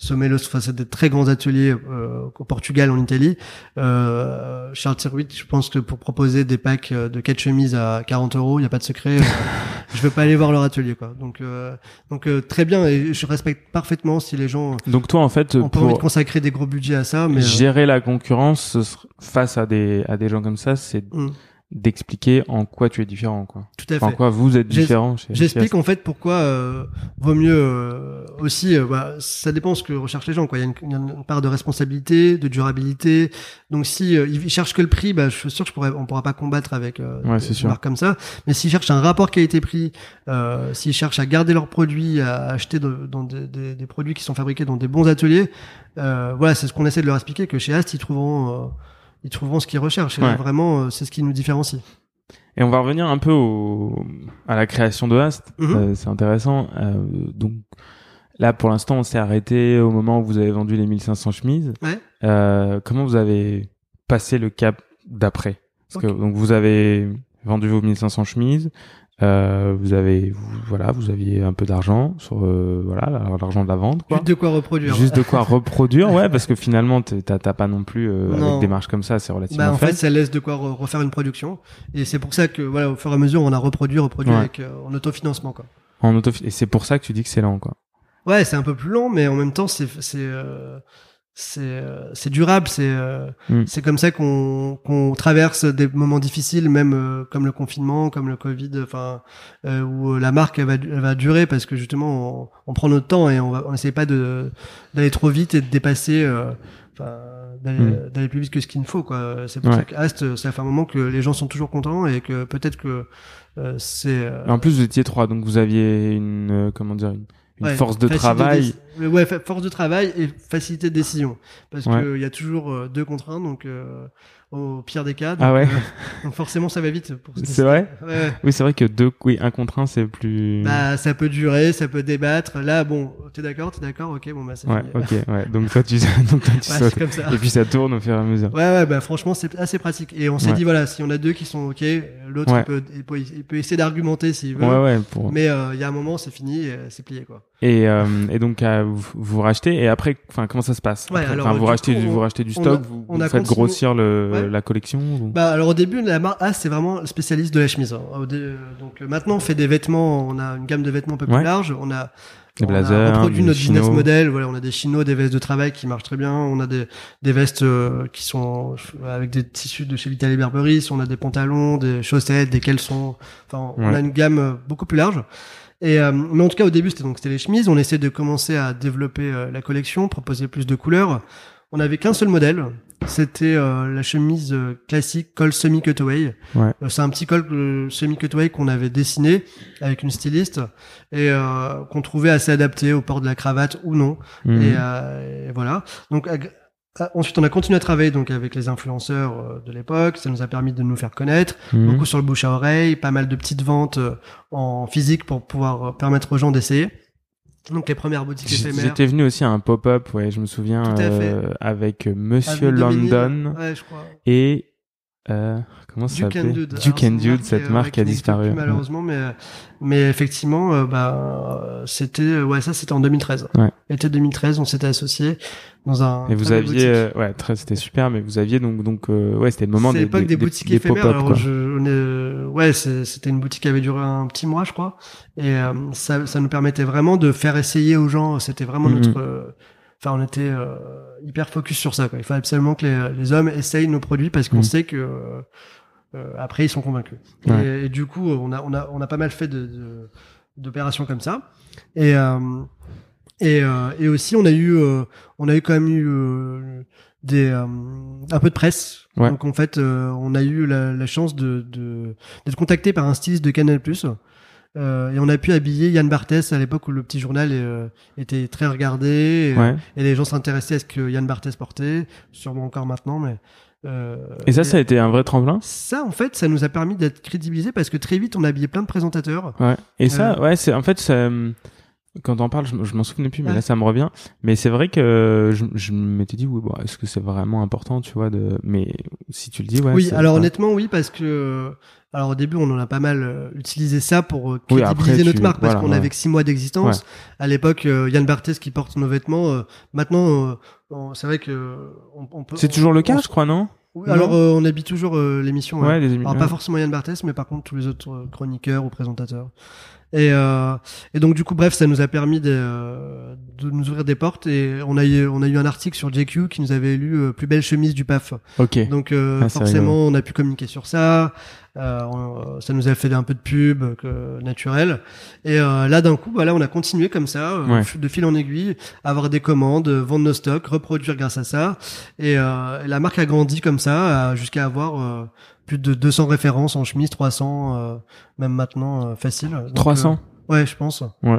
enfin c'est des très grands ateliers euh, au Portugal, en Italie. Euh, Charles Turtwit, je pense que pour proposer des packs euh, de quatre chemises à 40 euros, il n'y a pas de secret. je veux pas aller voir leur atelier, quoi. Donc, euh, donc euh, très bien. Et je respecte parfaitement si les gens Donc toi, en fait, ont pas envie de pour consacrer des gros budgets à ça, mais gérer la concurrence face à des, à des gens comme ça, c'est hum. D'expliquer en quoi tu es différent, quoi. Tout à En fait. quoi vous êtes différent chez J'explique en fait pourquoi euh, vaut mieux euh, aussi. euh, bah, ça dépend ce que recherchent les gens. Quoi. Il y a une, part de responsabilité, de durabilité. Donc si euh, ils cherchent que le prix, bah, je suis sûr que je pourrais, on pourra pas combattre avec euh, Ouais, des- des marques comme ça. Mais s'ils cherchent un rapport qualité-prix, euh, s'ils cherchent à garder leurs produits, à acheter de- dans des, des- des produits qui sont fabriqués dans des bons ateliers, euh, voilà, c'est ce qu'on essaie de leur expliquer que chez Ast ils trouveront, euh, ils trouveront ce qu'ils recherchent. Et là, vraiment, euh, c'est ce qui nous différencie. Et on va revenir un peu au, à la création de Ast. Mhm. Euh, c'est intéressant. Euh, donc là, pour l'instant, on s'est arrêté au moment où vous avez vendu les 1500 chemises. Ouais. Euh, comment vous avez passé le cap d'après? Parce que donc vous avez vendu vos 1500 chemises. Euh, vous avez vous- voilà, vous aviez un peu d'argent sur euh, voilà l'argent de la vente quoi. Juste de quoi reproduire. Juste de quoi reproduire, ouais, parce que finalement, t'as t'as pas non plus euh, Non. avec des marges comme ça, c'est relativement Bah, en fait, ça laisse de quoi re- refaire une production. Et c'est pour ça que, voilà, au fur et à mesure, on a reproduit, reproduit Ouais. avec, euh, en autofinancement, quoi. En auto et c'est pour ça que tu dis que c'est lent, quoi. Ouais, c'est un peu plus long, mais en même temps, c'est, c'est, euh, c'est, euh, c'est durable, c'est, euh, Mm. c'est comme ça qu'on, qu'on traverse des moments difficiles, même euh, comme le confinement, comme le Covid, enfin, euh, où euh, la marque elle va, elle va durer parce que justement, on, on prend notre temps et on va, on essaie pas de, d'aller trop vite et de dépasser, euh, d'aller, Mm. plus vite que ce qu'il ne faut, quoi. C'est pour Ouais. ça que Ast, ça fait un moment que les gens sont toujours contents et que peut-être que euh, c'est euh, En plus, vous étiez trois, donc vous aviez une, euh, comment dire, une, une Ouais, force de travail. Ouais, fa- force de travail et facilité de décision. Parce Ouais. qu'il y a toujours euh, deux contraintes, donc euh, au pire des cas. Ah ouais. euh, donc forcément, ça va vite. C'est vrai Ouais. Oui, c'est vrai que deux, oui, un contre un, c'est plus. Bah, ça peut durer, ça peut débattre. Là, bon, t'es d'accord, t'es d'accord, ok, bon, bah, c'est ouais, fini. ok, ouais. Donc toi, tu, donc toi, tu sautes. c'est comme ça. Et puis ça tourne au fur et à mesure. Ouais, ouais, bah franchement, c'est assez pratique. Et on s'est dit, voilà, si on a deux qui sont ok, l'autre, peut, il, peut, il peut essayer d'argumenter s'il veut. Ouais, ouais. Pour... Mais euh, il y a un moment, c'est fini, c'est plié, quoi. Et, euh, et donc euh, vous, vous rachetez et après, enfin, comment ça se passe Ouais, Après, alors, enfin, du vous rachetez, on- vous rachetez du on stock, a- vous, on vous a faites grossir le, Ouais. la collection. ou- Bah alors au début la marque As c'est vraiment spécialiste de la chemise. hein. Dé- Donc euh, maintenant on fait des vêtements, on a une gamme de vêtements un peu Ouais. plus large. On a Des on blazers, a reproduit des notre business model. Voilà, on a des chinos, des vestes de travail qui marchent très bien. On a des, des vestes euh, qui sont euh, avec des tissus de chez Vitaly Berberis. On a des pantalons, des chaussettes, des caleçons. Enfin, on Ouais. a une gamme euh, beaucoup plus large. Et euh, mais en tout cas au début c'était donc c'était les chemises. On essaie de commencer à développer euh, la collection, proposer plus de couleurs. On n'avait qu'un seul modèle. C'était euh, la chemise euh, classique col semi cutaway. Ouais. Euh, C'est un petit col euh, semi cutaway qu'on avait dessiné avec une styliste et euh, qu'on trouvait assez adapté au port de la cravate ou non. Mhm. Et, euh, et voilà. Donc ensuite on a continué à travailler donc avec les influenceurs euh, de l'époque. Ça nous a permis de nous faire connaître Mhm. beaucoup sur le bouche à oreille, pas mal de petites ventes euh, en physique pour pouvoir euh, permettre aux gens d'essayer. Donc les premières boutiques éphémères. J'étais venu aussi à un pop-up, ouais, je me souviens, Tout à fait. euh, avec Monsieur. London Ouais, je crois. et euh, comment ça Duke and s'appelait Dude. Duke and une Dude, cette euh, marque a disparu. malheureusement, mais mais effectivement, euh, bah euh, c'était ouais ça c'était en 2013. Ouais. Été 2013, on s'était associés dans un. Et vous aviez, euh, ouais, c'était super, mais vous aviez donc, donc, euh, ouais, c'était le moment des, l'époque des, boutiques des éphémères. Alors, je, on est- ouais, c'était une boutique qui avait duré un petit mois, je crois, et euh, ça, ça nous permettait vraiment de faire essayer aux gens. C'était vraiment Mhm. notre, euh, enfin, on était euh, hyper focus sur ça. Quoi. Il fallait absolument que les, les hommes essayent nos produits parce qu'on Mhm. sait que euh, euh, après ils sont convaincus. Ouais. Et, et du coup, on a, on a, on a pas mal fait de, d'opérations comme ça. Et euh, et, et aussi, on a eu, on a eu quand même eu des euh, un peu de presse. Ouais. Donc en fait, euh, on a eu la, la chance de de- d'être contacté par un styliste de Canal+. Euh, et on a pu habiller Yann Barthès à l'époque où le petit journal euh, était très regardé et, Ouais. et les gens s'intéressaient à ce que Yann Barthès portait, sûrement encore maintenant, mais euh, Et ça, ça a été un vrai tremplin? ça, en fait, ça nous a permis d'être crédibilisés parce que très vite, on a habillé plein de présentateurs. Ouais. Et ça, ouais, c'est en fait, ça, hum, quand on parle, je, je m'en souvenais plus, mais Ouais. là, ça me revient. Mais c'est vrai que je, je m'étais dit, oui, bon, est-ce que c'est vraiment important, tu vois, de. Mais si tu le dis, ouais. oui, alors ouais. honnêtement, oui, parce que alors au début, on en a pas mal euh, utilisé ça pour euh, Oui, crédibiliser après, notre tu- marque parce voilà, qu'on ouais. avait que six mois d'existence. À l'époque, euh, Yann Barthès qui porte nos vêtements. euh, maintenant, euh, c'est vrai que on, on peut. C'est toujours le cas, on- je crois, non? Oui, alors euh, on habille toujours euh, l'émission. Ouais, ouais. les Alors pas forcément Yann Barthès, mais par contre tous les autres euh, chroniqueurs ou présentateurs. Et, euh, et donc du coup, bref, ça nous a permis de, de nous ouvrir des portes. Et on a eu, on a eu un article sur JQ qui nous avait élu euh, plus belle chemise du PAF. Ok. Donc euh, Ah, forcément, on a pu communiquer sur ça. Euh, on- ça nous a fait un peu de pub euh, que, naturel. Et euh, là, d'un coup, voilà, on a continué comme ça, euh, Ouais. de fil en aiguille, avoir des commandes, euh, vendre nos stocks, reproduire grâce à ça. Et, euh, et la marque a grandi comme ça, jusqu'à avoir euh, plus de 200 références en chemise, 300, euh, même maintenant, euh, facile. Donc, 300 euh, ouais, je pense. Ouais.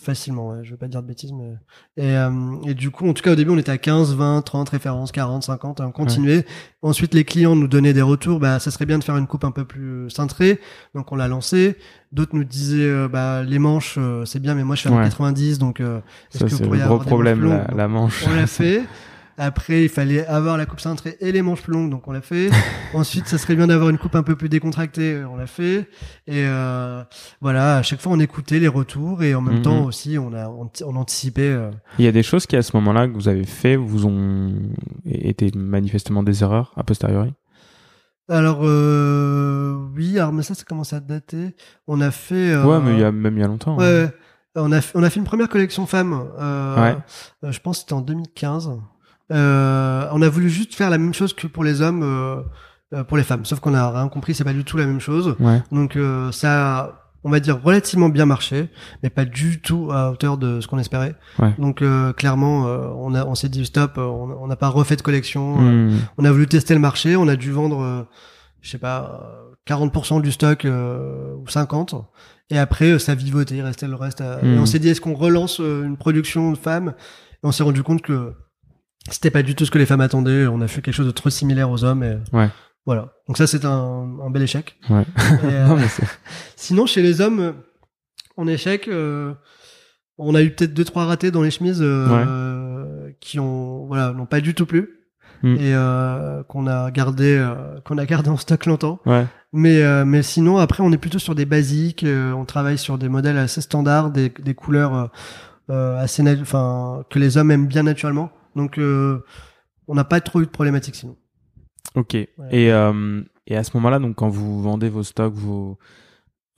Facilement, ouais. Je veux pas dire de bêtises, mais et, euh, et du coup, en tout cas, au début, on était à 15, 20, 30 références, 40, 50, et on continuait. Ensuite, les clients nous donnaient des retours. Bah, ça serait bien de faire une coupe un peu plus cintrée. Donc, on l'a lancé. D'autres nous disaient, euh, bah, les manches, euh, c'est bien, mais moi, je fais un Ouais. 90, donc euh, est-ce que vous pourriez le gros avoir des problème, la, longues? la manche. on l'a fait. Après, il fallait avoir la coupe cintrée et les manches plus longues, donc on l'a fait. Ensuite, ça serait bien d'avoir une coupe un peu plus décontractée, on l'a fait. Et euh, voilà, à chaque fois, on écoutait les retours et en même Mhm. temps aussi, on a on, on anticipait. euh, Il y a des choses qui, à ce moment-là, que vous avez fait, vous ont été manifestement des erreurs, a posteriori? Alors euh, oui, alors mais ça, ça commence à dater. On a fait. euh, Ouais, mais il y a même il y a longtemps. Ouais, hein. ouais. on a fait, on a fait une première collection femmes. Euh, Ouais. euh, je pense que c'était en 2015. Euh, on a voulu juste faire la même chose que pour les hommes, euh, euh, pour les femmes. Sauf qu'on a rien compris, c'est pas du tout la même chose. Ouais. Donc euh, ça, a, on va dire relativement bien marché, mais pas du tout à hauteur de ce qu'on espérait. Ouais. Donc euh, clairement, euh, on a, on s'est dit stop, on n'a pas refait de collection. Euh, Hmm. On a voulu tester le marché, on a dû vendre, je sais pas, euh, 40% du stock euh, ou 50. Et après, ça vivotait, il restait le reste. à- Mm. Et on s'est dit, est-ce qu'on relance une production de femmes? Et on s'est rendu compte que c'était pas du tout ce que les femmes attendaient. On a fait quelque chose de trop similaire aux hommes. Et Ouais. Voilà. Donc ça, c'est un, un bel échec. Ouais. Euh, Non, mais c'est- Sinon, chez les hommes, en échec, euh, on a eu peut-être deux trois ratés dans les chemises euh, qui ont voilà n'ont pas du tout plu Mm. et euh, qu'on a gardé euh, qu'on a gardé en stock longtemps. ouais. Mais euh, mais sinon après on est plutôt sur des basiques. euh, on travaille sur des modèles assez standards, des, des couleurs assez enfin que les hommes aiment bien naturellement. Donc euh, on n'a pas trop eu de problématiques sinon. Ok. Et, euh, et à ce moment-là, donc quand vous vendez vos stocks, vos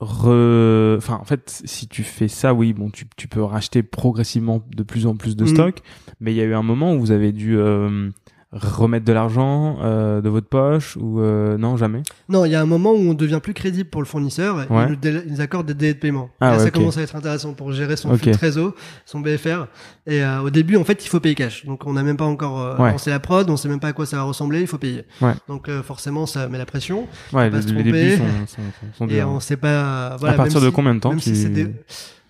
re... enfin en fait, si tu fais ça, oui, bon, tu, tu peux racheter progressivement de plus en plus de Mm. stocks, mais il y a eu un moment où vous avez dû euh, remettre de l'argent euh, de votre poche ou euh, non jamais? Non, il y a un moment où on devient plus crédible pour le fournisseur. et Ouais. Il nous, délai- il nous accorde des délais de paiement. Ah Là, ouais, ça commence à être intéressant pour gérer son Ok. flux de trésor, son BFR. Et euh, au début, en fait, il faut payer cash. Donc, on n'a même pas encore Ouais. lancé la prod, on sait même pas à quoi ça va ressembler, il faut payer. Donc, forcément, ça met la pression. Ouais, les, se les débuts sont, sont, sont, sont Et on sait pas. Voilà, à partir de si- combien de temps même tu... si c'est des-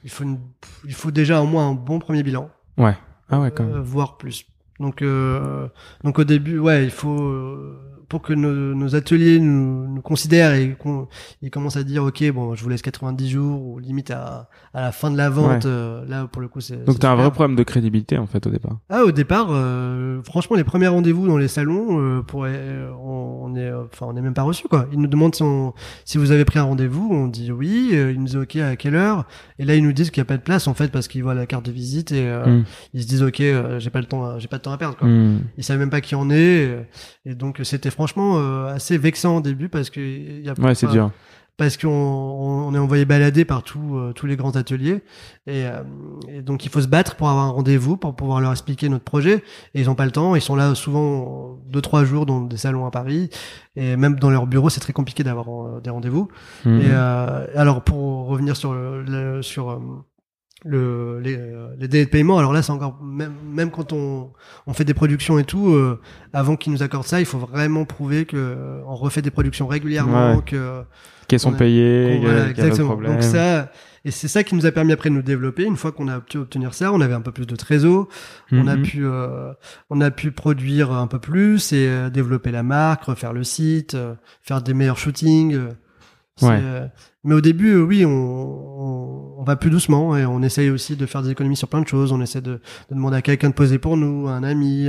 il faut une- il faut déjà au moins un bon premier bilan. Ouais. Ah ouais, quand même. Euh, voire plus. Donc, euh, donc au début, ouais, il faut euh, pour que nos, nos ateliers nous, nous considèrent et qu'on ils commencent à dire, ok, bon, je vous laisse 90 jours ou limite à, à la fin de la vente. Ouais. euh, là, pour le coup, c'est. Donc t'as un vrai problème de crédibilité en fait au départ. Ah, au départ, euh, franchement, les premiers rendez-vous dans les salons, euh, pour, euh, on, on est, euh, enfin, on est même pas reçu quoi. Ils nous demandent si, on- si vous avez pris un rendez-vous, on dit oui. euh, ils nous disent ok à quelle heure, et là ils nous disent qu'il y a pas de place en fait parce qu'ils voient la carte de visite et euh, Mm. ils se disent ok, j'ai pas le temps, j'ai pas de temps à perdre quoi. Hmm. Ils savaient même pas qui on est, et donc c'était franchement euh, assez vexant au début parce que y a Ouais, c'est dur. parce qu'on on, est envoyé balader par tous euh, tous les grands ateliers. Et, euh, et donc il faut se battre pour avoir un rendez-vous pour pouvoir leur expliquer notre projet. Et ils ont pas le temps. Ils sont là souvent deux trois jours dans des salons à Paris. Et même dans leur bureau c'est très compliqué d'avoir euh, des rendez-vous. Hmm. et euh, alors pour revenir sur le, le- sur euh, le, les, euh, les délais de paiement, alors là c'est encore même, même quand on, on fait des productions et tout, euh, avant qu'ils nous accordent ça, il faut vraiment prouver que euh, on refait des productions régulièrement, Ouais. que Qu'elles sont payées, voilà, exactement. Donc ça, et c'est ça qui nous a permis après de nous développer. Une fois qu'on a pu obtenir ça, on avait un peu plus de trésor, on a Mhm. pu, euh, on a pu produire un peu plus et euh, développer la marque, refaire le site, euh, faire des meilleurs shootings. Ouais. Mais au début, euh, oui, on, on, on va plus doucement et on essaye aussi de faire des économies sur plein de choses. On essaie de, de demander à quelqu'un de poser pour nous, à un ami.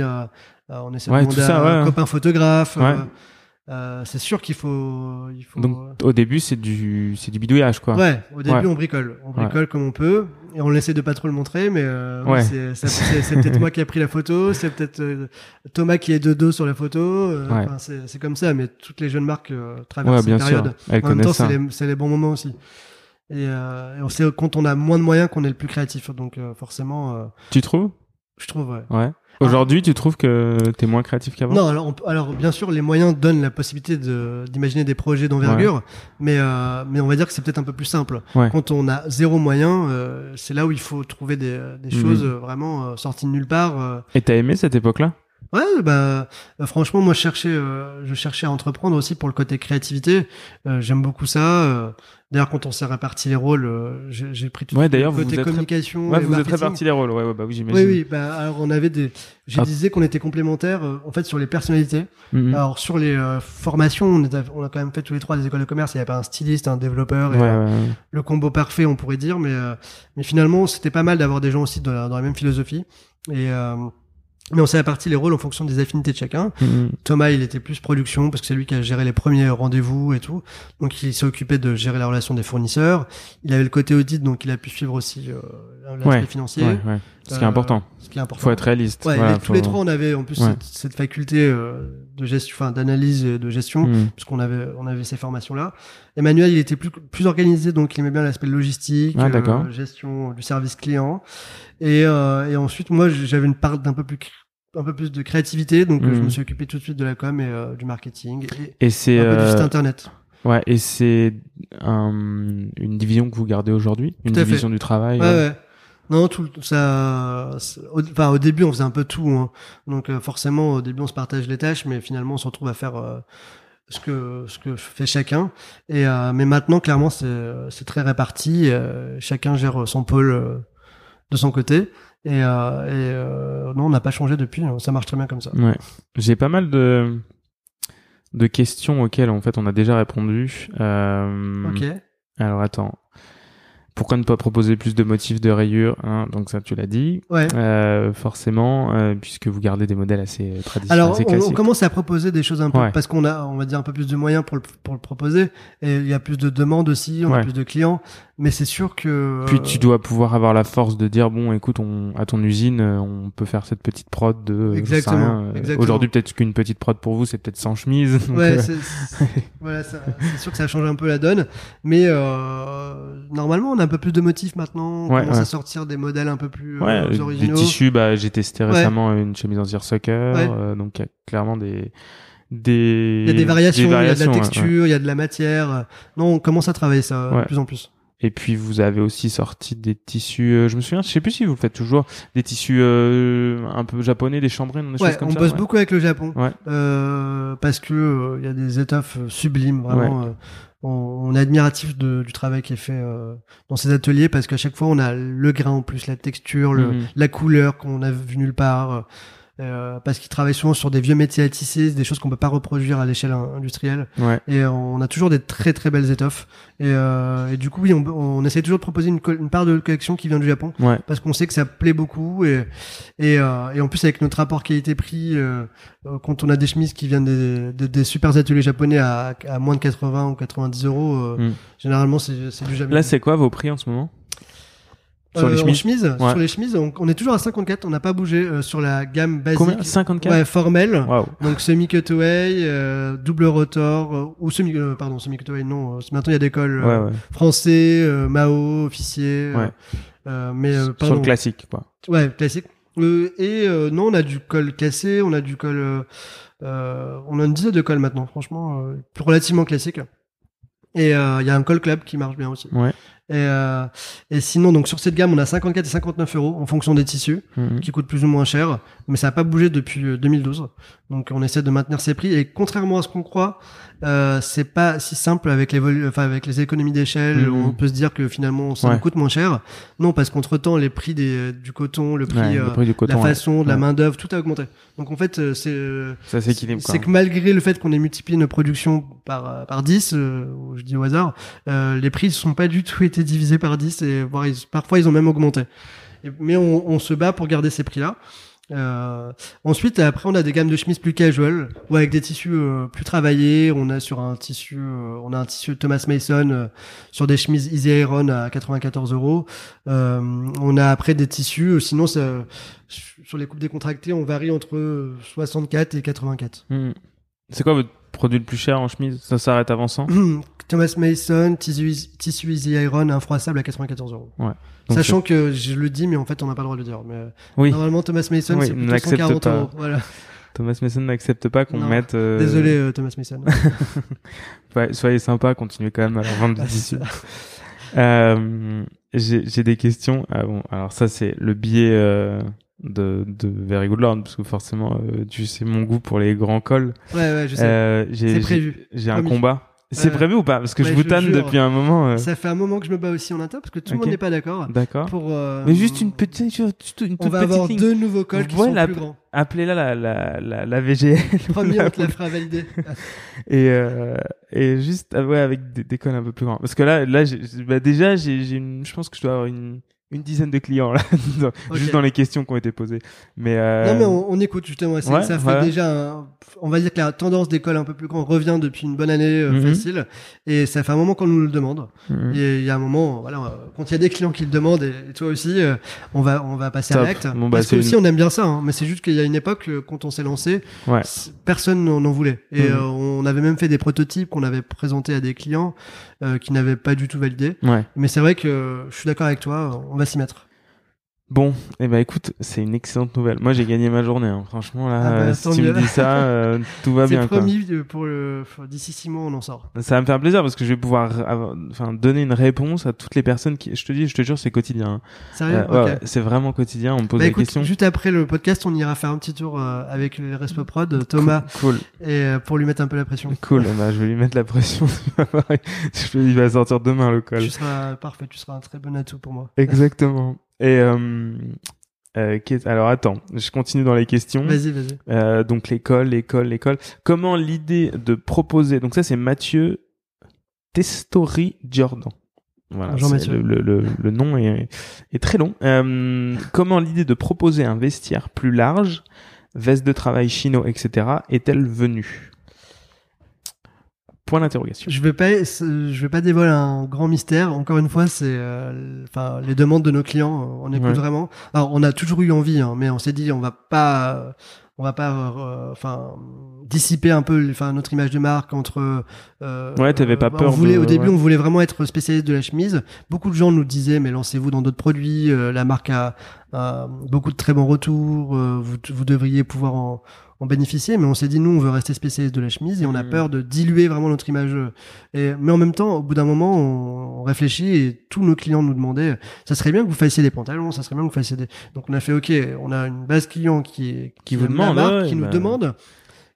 on essaie Ouais, de demander ça, à un copain photographe. Ouais. euh, euh, c'est sûr qu'il faut, il faut. Donc au début c'est du c'est du bidouillage quoi. Ouais, au début on bricole, on bricole comme on peut et on essaie de pas trop le montrer, mais euh, Ouais. c'est peut-être moi qui a pris la photo, c'est peut-être euh, Thomas qui est de dos sur la photo, euh, Ouais. c'est comme ça, mais toutes les jeunes marques euh, traversent Ouais, bien cette sûr. période. Elles En même temps, c'est les, bons moments aussi. Et, euh, et on sait quand on a moins de moyens qu'on est le plus créatif. Donc euh, forcément, euh, Tu trouves? je trouve. Ouais. Ouais. Aujourd'hui, tu trouves que t'es moins créatif qu'avant? Non, alors, on alors bien sûr, les moyens donnent la possibilité de d'imaginer des projets d'envergure, mais euh, mais on va dire que c'est peut-être un peu plus simple. Ouais. Quand on a zéro moyen, euh, c'est là où il faut trouver des, des Mhm. choses euh, vraiment euh, sorties de nulle part. euh. Et t'as aimé cette époque-là? Ouais, bah euh, franchement, moi je cherchais, euh, je cherchais à entreprendre aussi pour le côté créativité. Euh, J'aime beaucoup ça. euh. D'ailleurs, quand on s'est réparti les rôles, euh, j'ai pris tout Ouais, le vous côté vous êtes communication. Ouais, et vous êtes marketing. répartis les rôles. Ouais, ouais, bah oui, j'imagine. Oui, oui. Bah, alors on avait des. Je Ah. disais qu'on était complémentaires. euh, en fait, sur les personnalités. Mhm. Alors sur les euh, formations, on, est- on a quand même fait tous les trois des écoles de commerce. Il n'y avait pas un styliste, un développeur, et, Ouais, le combo parfait, on pourrait dire. Mais euh, mais finalement, c'était pas mal d'avoir des gens aussi dans la, dans la même philosophie. Et euh, mais on s'est réparti les rôles en fonction des affinités de chacun. Mhm. Thomas, il était plus production parce que c'est lui qui a géré les premiers rendez-vous et tout. Donc il s'est occupé de gérer la relation des fournisseurs. Il avait le côté audit, donc il a pu suivre aussi euh, l'aspect Ouais, financier, Ouais, ouais. Ce qui est Euh, important. ce qui est important. Faut être réaliste. Ouais, Voilà, les- tous les trois, on avait en plus cette, cette faculté euh, de gestion, enfin d'analyse et de gestion, Mhm. puisqu'on avait on avait ces formations là. Emmanuel, il était plus plus organisé, donc il aimait bien l'aspect logistique, Ah, d'accord. gestion du service client. Et euh, et ensuite, moi, j'avais une part d'un peu plus un peu plus de créativité, donc euh, je me suis occupé tout de suite de la com et euh, du marketing et Et c'est un peu du site euh, internet. ouais, et c'est un- une division que vous gardez aujourd'hui, une fait. division du travail. Ouais, euh, ouais. Non, tout le- ça. au- Enfin, au début, on faisait un peu tout. Hein. Donc, euh, forcément, au début, on se partage les tâches, mais finalement, on se retrouve à faire euh, ce que ce que fait chacun. Et euh, mais maintenant, clairement, c'est c'est très réparti. euh, chacun gère son pôle euh, de son côté. Et, euh, et euh, non, on n'a pas changé depuis. hein. Ça marche très bien comme ça. Ouais. J'ai pas mal de de questions auxquelles en fait on a déjà répondu. Euh, Ok. Alors attends. Pourquoi ne pas proposer plus de motifs de rayures hein Donc ça tu l'as dit. Ouais. Euh, forcément, euh, puisque vous gardez des modèles assez euh, traditionnels, Alors, assez on, on commence à proposer des choses un peu Ouais. parce qu'on a, on va dire, un peu plus de moyens pour le, pour le proposer. Et il y a plus de demandes aussi, on a plus de clients. Mais c'est sûr que. Puis tu dois pouvoir avoir la force de dire bon, écoute, on, à ton usine, euh, on peut faire cette petite prod de. Exactement, euh, exactement. Aujourd'hui, peut-être qu'une petite prod pour vous, c'est peut-être sans chemise. Ouais, euh, c'est, voilà, sûr que ça change un peu la donne, mais euh, normalement on a un peu plus de motifs maintenant. On Ouais, commence ouais. à sortir des modèles un peu plus Ouais, euh, euh, des originaux. tissus, bah, j'ai testé récemment une chemise en Ouais. euh, donc il y a clairement des, des, Il y a des variations, il y a de la ouais, texture, ouais. il y a de la matière. Non, on commence à travailler ça Ouais. de plus en plus. Et puis vous avez aussi sorti des tissus, euh, je me souviens, je sais plus si vous le faites toujours, des tissus euh, un peu japonais, des chambrines, des Ouais, choses comme on ça. bosse ouais. beaucoup avec le Japon Ouais. euh, parce que euh, il y a des étoffes euh, sublimes vraiment. euh, on, on est admiratif de- du travail qui est fait dans ces ateliers parce qu'à chaque fois on a le grain en plus, la texture, le, Mhm. la couleur qu'on a vu nulle part. Euh, parce qu'ils travaillent souvent sur des vieux métiers à tisser, des choses qu'on peut pas reproduire à l'échelle in- industrielle. Ouais. Et on a toujours des très très belles étoffes. Et, euh, et du coup, oui, on, on essaie toujours de proposer une, une part de collection qui vient du Japon Ouais. parce qu'on sait que ça plaît beaucoup et et, euh, et en plus avec notre rapport qualité-prix euh, euh, quand on a des chemises qui viennent des, des, des super ateliers japonais à, à moins de 80 ou 90 euros euh, Mm. généralement c'est c'est du jamais Là, c'est quoi vos prix en ce moment? Sur les Euh, en chemises chemise, Ouais. sur les chemises on, on est toujours à 54 on n'a pas bougé euh, sur la gamme basique Combien? 54 ouais formelle Waouh. donc semi cutaway euh, double rotor ou semi euh, pardon semi cutaway non maintenant il y a des cols Ouais, ouais. français euh, Mao officier Ouais. mais euh, Sur le classique, quoi. Ouais, classique. Euh, et euh, non, on a du col cassé, on a du col. euh, on a une dizaine de cols maintenant, franchement, euh, relativement classique. Et euh, il y a un col club qui marche bien aussi. Ouais. Et, euh, et sinon, donc sur cette gamme, on a 54 et 59 euros en fonction des tissus, Mhm. qui coûtent plus ou moins cher, mais ça n'a pas bougé depuis euh, 2012. Donc on essaie de maintenir ces prix. Et contrairement à ce qu'on croit, euh, c'est pas si simple avec les enfin avec les économies d'échelle. Mhm. On peut se dire que finalement ça Ouais. nous coûte moins cher. Non, parce qu'entre temps, les prix des, du coton, le prix, Ouais, euh, le prix du coton, la ouais. façon, de la main d'œuvre, tout a augmenté. Donc en fait, euh, c'est euh, c'est que malgré le fait qu'on ait multiplié nos productions par euh, par 10, euh, ou je dis au hasard, euh, les prix ne sont pas du tout été divisés par 10 et voire ils- parfois ils ont même augmenté. Mais on, se bat pour garder ces prix-là. Euh, ensuite, après, on a des gammes de chemises plus casual, ou avec des tissus euh, plus travaillés. On a sur un tissu, euh, on a un tissu Thomas Mason sur des chemises Easy Iron à 94 euros. On a après des tissus, sinon sur les coupes décontractées, on varie entre 64 et 84. Mhm. C'est quoi votre produit le plus cher en chemise, ça s'arrête avant 100 Thomas Mason, Tissu, Tissu Easy Iron, infroissable à 94 euros. Donc, Sachant que je le dis, mais en fait, on n'a pas le droit de le dire. Mais euh, Oui. normalement, Thomas Mason, Oui, c'est plutôt n'accepte 140 pas. euros. Voilà. Thomas Mason n'accepte pas qu'on Non. mette. euh, Désolé, euh, Thomas Mason. ouais, soyez sympa, continuez quand même à vendre du tissu. Euh, j'ai j'ai des questions. Ah bon, alors ça c'est le biais euh, de, de Very Good Lord, parce que forcément, euh, tu sais mon goût pour les grands cols. ouais, ouais, je sais. Euh, j'ai C'est j'ai- prévu. J'ai un combat. C'est Ouais. prévu ou pas? Parce que Ouais, je vous tanne depuis un moment. euh. Ça fait un moment que je me bats aussi en interne parce que tout le Ok. monde n'est pas d'accord. D'accord. Pour, euh, Mais juste une petite, une On toute va petite avoir ligne. deux nouveaux cols qui Ouais, sont la- plus grands. Appelez-la la, la, la, la VGL. Premier, La- on te la fera valider. et euh, et juste ah ouais avec des, des cols un peu plus grands parce que là là j'ai- bah déjà j'ai j'ai une je pense que je dois avoir une une dizaine de clients là juste dans les questions qui ont été posées mais euh, Non mais on, on écoute justement. ouais, ça fait ouais. déjà, un- on va dire que la tendance d'école un peu plus grand revient depuis une bonne année euh, Mhm. facile, et ça fait un moment qu'on nous le demande. mhm. Et il y a un moment, voilà, quand il y a des clients qui le demandent et, et toi aussi, euh, on va on va passer à l'acte. Bon, bah, Parce que aussi une- on aime bien ça, hein, mais c'est juste qu'il y a une époque euh, quand on s'est lancé, Ouais. personne n'en voulait. Et Mhm. euh, on avait même fait des prototypes qu'on avait présentés à des clients euh, qui n'avaient pas du tout validé. ouais Mais c'est vrai que je suis d'accord avec toi, on va s'y mettre. Bon et ben écoute c'est une excellente nouvelle moi j'ai gagné ma journée hein. franchement là Ah bah, euh, si tu me dis ça euh, tout va C'est bien quoi. promis euh, pour le d'ici six mois on en sort. ça va me faire plaisir parce que je vais pouvoir avoir- enfin donner une réponse à toutes les personnes qui je te dis je te jure c'est quotidien hein. Sérieux Euh, ouais, c'est vraiment quotidien on me pose Bah la écoute, question juste après le podcast, on ira faire un petit tour euh, avec les Respo Prod, Thomas, cool et euh, pour lui mettre un peu la pression. Cool, bah, je vais lui mettre la pression. Il va sortir demain le col. Tu seras parfait, tu seras un très bon atout pour moi. Exactement. Et euh, euh, alors attends, je continue dans les questions. Vas-y, vas-y. Euh, donc l'école, l'école, l'école. Comment l'idée de proposer Donc ça c'est Mathieu Testori Jordan. Voilà, Mathieu. le, le, le, le nom est, est très long. Euh, comment l'idée de proposer un vestiaire plus large, veste de travail chino, etc., est-elle venue? Point d'interrogation. Je vais pas, je vais pas dévoiler un grand mystère. Encore une fois, c'est, euh, enfin, les demandes de nos clients. euh, On écoute Ouais. vraiment. Alors, on a toujours eu envie, hein, mais on s'est dit, on va pas, on va pas, euh, enfin, dissiper un peu, enfin, notre image de marque entre. Euh, Ouais, t'avais pas on peur voulait, de- au début, ouais. on voulait vraiment être spécialiste de la chemise. Beaucoup de gens nous disaient, mais lancez-vous dans d'autres produits. euh, la marque a, a beaucoup de très bons retours. euh, vous, vous devriez pouvoir en, en bénéficier. Mais on s'est dit, nous, on veut rester spécialiste de la chemise et on a Mhm. peur de diluer vraiment notre image. Et, mais en même temps, au bout d'un moment, on, on réfléchit et tous nos clients nous demandaient, ça serait bien que vous fassiez des pantalons, ça serait bien que vous fassiez des. Donc on a fait, ok, on a une base client qui vous demande, qui nous bah, demande.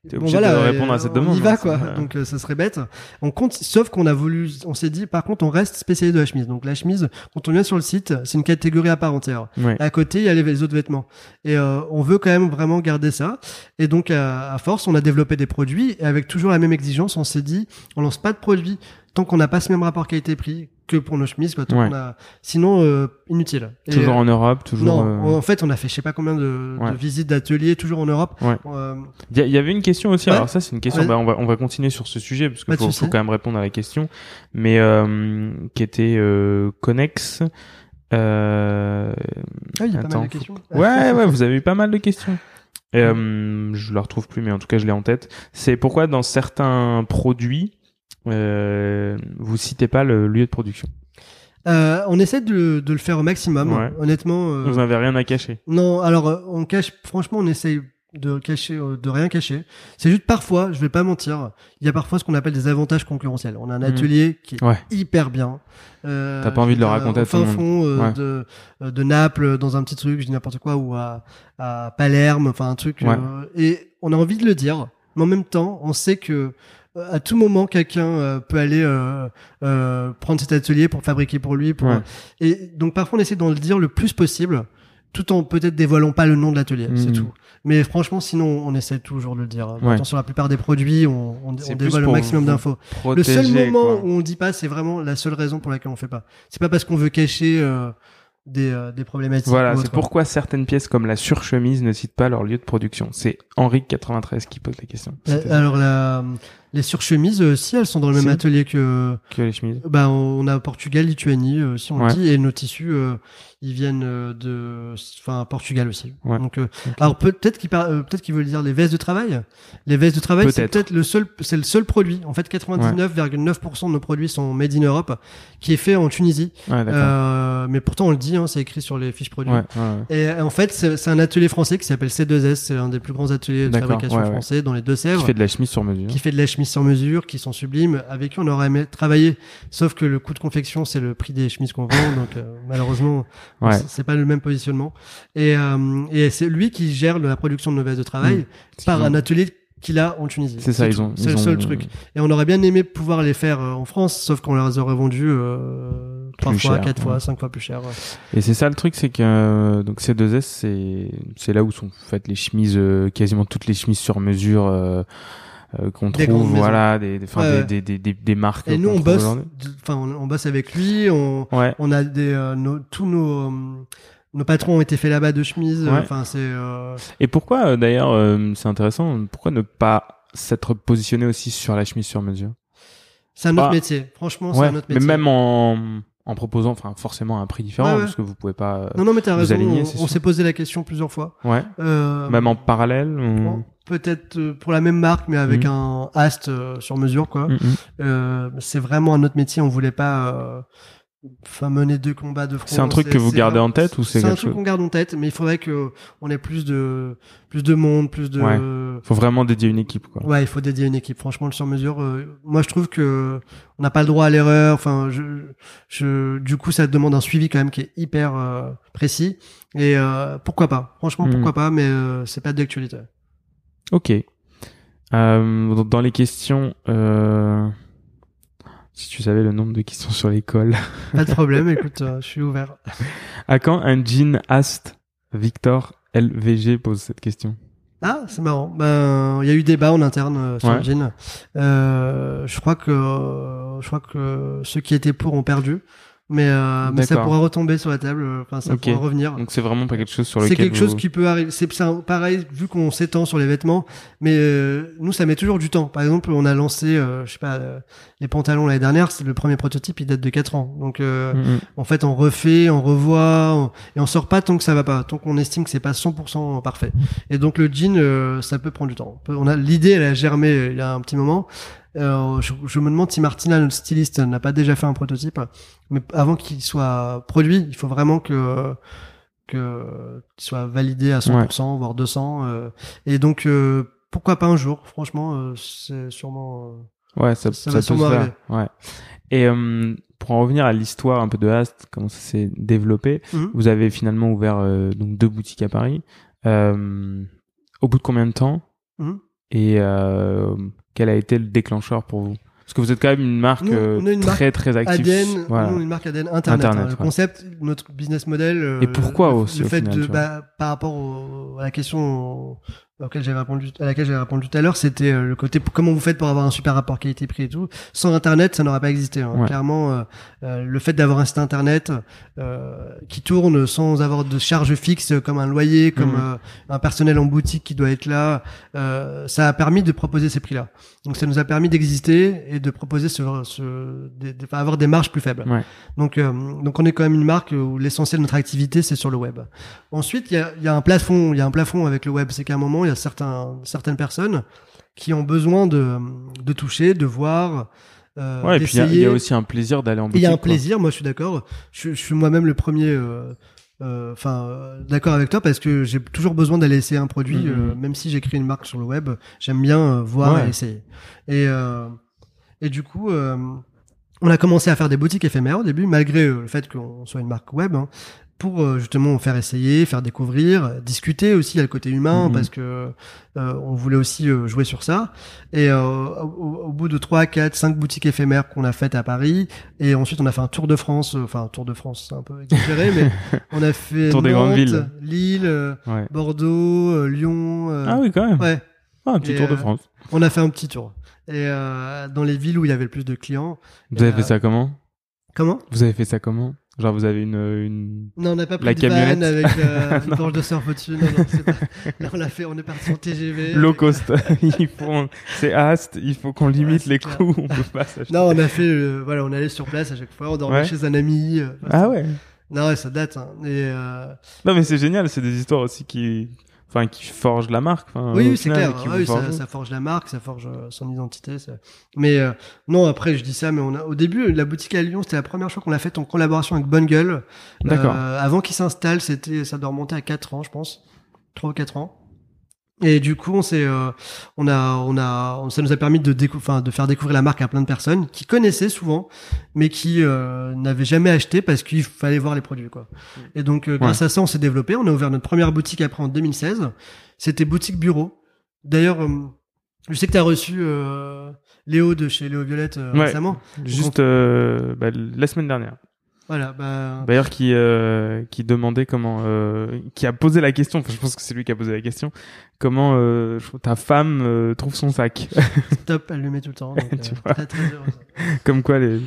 T'es obligé de répondre à cette on demande, y va hein, quoi. Donc euh, ça serait bête. On compte, sauf qu'on a voulu, on s'est dit, par contre, on reste spécialiste de la chemise. Donc la chemise, quand on vient sur le site, c'est une catégorie à part entière. À côté, il y a les, les autres vêtements. Et euh, on veut quand même vraiment garder ça. Et donc, à, à force, on a développé des produits. Et avec toujours la même exigence, on s'est dit, on lance pas de produits tant qu'on n'a pas ce même rapport qualité-prix que pour nos chemises. Quoi, tant Ouais. qu'on a... Sinon, euh, inutile. Et, Toujours euh, en Europe, toujours. Non, euh, en fait, on a fait je sais pas combien de, Ouais. de visites d'ateliers, toujours en Europe. Ouais. Euh, Il y, il avait une question aussi. Alors ça, c'est une question. Bah, on va on va continuer sur ce sujet parce Pas qu'il faut, quand même répondre à la question. Mais euh, qui était euh, connexe. Euh, ah, il y a pas Attends, mal de faut- questions. Ouais, ouais, vous avez eu pas mal de questions. Euh, je la retrouve plus, mais en tout cas, je l'ai en tête. C'est pourquoi dans certains produits, euh, vous citez pas le lieu de production. Euh, on essaie de, de le faire au maximum. Ouais. Honnêtement. euh, Vous n'avez rien à cacher. Non, alors euh, on cache. Franchement, on essaye de cacher, euh, de rien cacher. C'est juste parfois, je vais pas mentir, il y a parfois ce qu'on appelle des avantages concurrentiels. On a un Mhm. atelier qui est Ouais. hyper bien. Euh, T'as pas envie de le raconter à tout le monde. fond euh, Ouais. de, de Naples, dans un petit truc, je dis n'importe quoi, ou à, à Palerme, enfin un truc. Ouais. euh, et on a envie de le dire, mais en même temps, on sait que à tout moment, quelqu'un euh, peut aller euh, euh, prendre cet atelier pour fabriquer pour lui. Pour, Ouais. Et donc parfois, on essaie d'en le dire le plus possible, tout en peut-être dévoilant pas le nom de l'atelier, c'est Mhm. tout. Mais franchement, sinon, on essaie toujours de le dire. Ouais. Sur la plupart des produits, on, on, dévoile le maximum d'infos. Le seul moment quoi. où on dit pas, c'est vraiment la seule raison pour laquelle on fait pas. C'est pas parce qu'on veut cacher euh, des, euh, des problématiques. Voilà, c'est pourquoi certaines pièces comme la surchemise ne citent pas leur lieu de production. C'est Henri 93 qui pose la question. Euh, Alors la, Les surchemises aussi, elles sont dans le même Si. atelier que. Que les chemises. Bah, on a Portugal, Lituanie, euh, si on Ouais. dit, et nos tissus, euh, ils viennent euh, de, enfin, Portugal aussi. Ouais. Donc, euh, alors peut-être qu'ils euh, peut-être qu'ils veulent dire les vestes de travail. Les vestes de travail, c'est Peut-être. le seul, c'est le seul produit. En fait, 99,9% de nos produits sont made in Europe, qui est fait en Tunisie. Ouais. Euh, mais pourtant, on le dit, hein, c'est écrit sur les fiches produits. ouais, ouais, ouais. Et euh, en fait, c'est un atelier français qui s'appelle C2S. C'est un des plus grands ateliers de fabrication ouais, ouais. français dans les Deux-Sèvres Qui fait de la chemise sur mesure. qui fait de la chemise sur mesure, qui sont sublimes, avec qui on aurait aimé travailler, sauf que le coût de confection c'est le prix des chemises qu'on vend, donc euh, malheureusement Ouais. c'est- pas le même positionnement. Et, euh, et c'est lui qui gère la production de nos vestes de travail Mmh. par ont- un atelier qu'il a en Tunisie. C'est ça, ils ont. C'est le ont- seul truc. Et on aurait bien aimé pouvoir les faire euh, en France, sauf qu'on les aurait vendus euh, trois fois, cher, quatre fois, ouais. cinq fois plus cher. ouais. Et c'est ça le truc, c'est que euh, donc C2S, c'est c'est là où sont faites les chemises, euh, quasiment toutes les chemises sur mesure euh, euh, qu'on trouve, voilà, des des, Ouais, des, des, des, des, des marques. Et nous on bosse, enfin on, on bosse avec lui, on, Ouais. on a des euh, nos, tous nos euh, nos patrons ont été faits là-bas de chemises. Ouais. Enfin c'est euh, Et pourquoi d'ailleurs, c'est intéressant, pourquoi ne pas s'être positionné aussi sur la chemise sur mesure? C'est un autre Bah, métier. Franchement, c'est un autre Mais métier. même en en proposant, enfin forcément un prix différent, Ouais, ouais. parce que vous pouvez pas. euh, Non, non, mais t'as raison. alignez, on s'est posé la question plusieurs fois. Ouais. Euh, Même en parallèle. Peut-être euh, pour la même marque, mais avec Mhm. un ast euh, sur mesure, quoi. Mm. Euh, c'est vraiment un autre métier. On voulait pas, euh, enfin, mener deux combats de front. C'est un truc que vous gardez un- en tête ou c'est C'est un truc qu'on garde en tête, mais il faudrait que on ait plus de, plus de monde, plus de. Ouais. Faut vraiment dédier une équipe, quoi. Ouais, il faut dédier une équipe. Franchement, le sur-mesure, euh, moi je trouve que on n'a pas le droit à l'erreur. Enfin, je, je, du coup, ça demande un suivi quand même qui est hyper euh, précis. Et euh, pourquoi pas Franchement, pourquoi pas Mais euh, c'est pas d'actualité. Ok. Euh, dans- dans les questions, euh, si tu savais le nombre de questions sur l'école. Pas de problème. écoute, euh, je suis ouvert. À quand un jean Ast Victor LVG pose cette question? Ah, c'est marrant. Ben, il y a eu débat en interne euh, sur Ouais. le jean. Euh, je crois que je crois que ceux qui étaient pour ont perdu. Mais, euh, mais ça pourra retomber sur la table. euh, Enfin, ça pourra revenir. Donc c'est vraiment pas quelque chose sur C'est lequel quelque chose qui peut arriver. C'est c'est pareil vu qu'on s'étend sur les vêtements, mais euh, nous ça met toujours du temps. Par exemple, on a lancé, euh, je sais pas, euh, les pantalons l'année dernière. C'est le premier prototype, il date de 4 ans. Donc euh, Mm, mm. en fait, on refait, on revoit, on- et on sort pas tant que ça va pas, tant qu'on estime que c'est pas 100% parfait. Et donc le jean, euh, ça peut prendre du temps. On a l'idée, elle a germé il y a un petit moment. Euh, je, je me demande si Martina, notre styliste, n'a pas déjà fait un prototype. Mais avant qu'il soit produit, il faut vraiment que que qu'il soit validé à 100%, voire 200. euh, et donc euh, pourquoi pas un jour? Franchement, euh, c'est sûrement. euh, Ouais, ça, Ça ça, va peut se faire. Ouais. Et euh, pour en revenir à l'histoire un peu de Ast, comment ça s'est développé, Mhm. vous avez finalement ouvert euh, donc deux boutiques à Paris. Euh, au bout de combien de temps? Mhm. Et euh, quel a été le déclencheur pour vous? Parce que vous êtes quand même une marque Nous, euh, très très active. ADN, Voilà. nous, une marque ADN Internet. Internet, hein. Le concept, notre business model. euh, Et pourquoi le, aussi, Le au fait final, de, bah, par rapport au- à la question auquel j'avais répondu, à laquelle j'avais répondu tout à l'heure, c'était euh, le côté comment vous faites pour avoir un super rapport qualité-prix et tout. Sans Internet, ça n'aurait pas existé. hein. Ouais. Clairement, euh, euh, le fait d'avoir un site Internet euh, qui tourne sans avoir de charges fixes comme un loyer, comme Mhm. euh, un personnel en boutique qui doit être là, euh, ça a permis de proposer ces prix-là. Donc ça nous a permis d'exister et de proposer ce, ce des- avoir des marges plus faibles. Ouais. Donc euh, donc on est quand même une marque où l'essentiel de notre activité c'est sur le web. Ensuite il y a, il y a un plafond, il y a un plafond avec le web, c'est qu'à un moment il y a certains certaines personnes qui ont besoin de de toucher, de voir. Euh, Ouais, et puis il y a- y, aussi un plaisir d'aller en boutique. Il y a un quoi. plaisir, moi je suis d'accord. Je, je suis moi-même le premier, euh, euh, enfin euh, d'accord avec toi parce que j'ai toujours besoin d'aller essayer un produit, Mhm. euh, même si j'écris une marque sur le web, j'aime bien voir Ouais. et essayer. Et et du coup, on a commencé à faire des boutiques éphémères au début, malgré le fait qu'on soit une marque web. hein, pour euh, justement faire essayer, faire découvrir, discuter aussi, a le côté humain Mhm. parce que euh, on voulait aussi euh, jouer sur ça. Et euh, au, au bout de 3, 4, 5 boutiques éphémères qu'on a faites à Paris, et ensuite on a fait un tour de France, euh, enfin un tour de France c'est un peu exagéré, mais on a fait Tour des grandes villes. Lille, Ouais. Bordeaux, euh, Lyon. euh, Ah oui, quand même. Ouais, Ah, un petit Et, tour de France. on a fait un petit tour. Et euh, dans les villes où il y avait le plus de clients. Vous avez fait ça comment? Comment? Vous avez fait ça comment? Genre vous avez une, une... Non, on n'a pas pris La de camionnette. avec euh, une planche de surf au-dessus. Non, non, c'est pas... Là, on l'a fait, on est parti en TGV. low cost. il faut, c'est Ast, il faut qu'on limite c'est les clair. coûts, on peut pas s'acheter. Non, on a fait, euh, voilà, on allait sur place à chaque fois, on dormait Ouais. chez un ami. euh, Ah ouais. Non, ouais, ça date. Hein. Et, euh, Non mais c'est génial, c'est des histoires aussi qui, enfin qui forgent la marque. Enfin, oui, oui, c'est clair. Ah oui, ça, ça forge la marque, ça forge euh, son identité. ça- Mais euh, non, après, je dis ça, mais on a, au début, la boutique à Lyon, c'était la première fois qu'on l'a faite en collaboration avec Bonne Gueule. D'accord. Euh, avant qu'il s'installe, c'était, ça doit remonter à 4 ans, je pense. 3 ou 4 ans. Et du coup, on s'est, euh, on a, on a, ça nous a permis de enfin, de faire découvrir la marque à plein de personnes qui connaissaient souvent, mais qui euh, n'avaient jamais acheté parce qu'il fallait voir les produits, quoi. Et donc, euh, grâce à ça, on s'est développé. On a ouvert notre première boutique après en 2016. C'était boutique bureau. D'ailleurs, euh, je sais que tu as reçu euh, Léo de chez Léo Violette Ouais. récemment. Juste euh, bah, la semaine dernière. Voilà, bah, D'ailleurs, qui euh, qui demandait comment, euh, qui a posé la question. Enfin, je pense que c'est lui qui a posé la question. Comment euh, ta femme euh, trouve son sac top, elle le met tout le temps. Donc, Tu euh, vois. très, très heureuse. Comme quoi, les...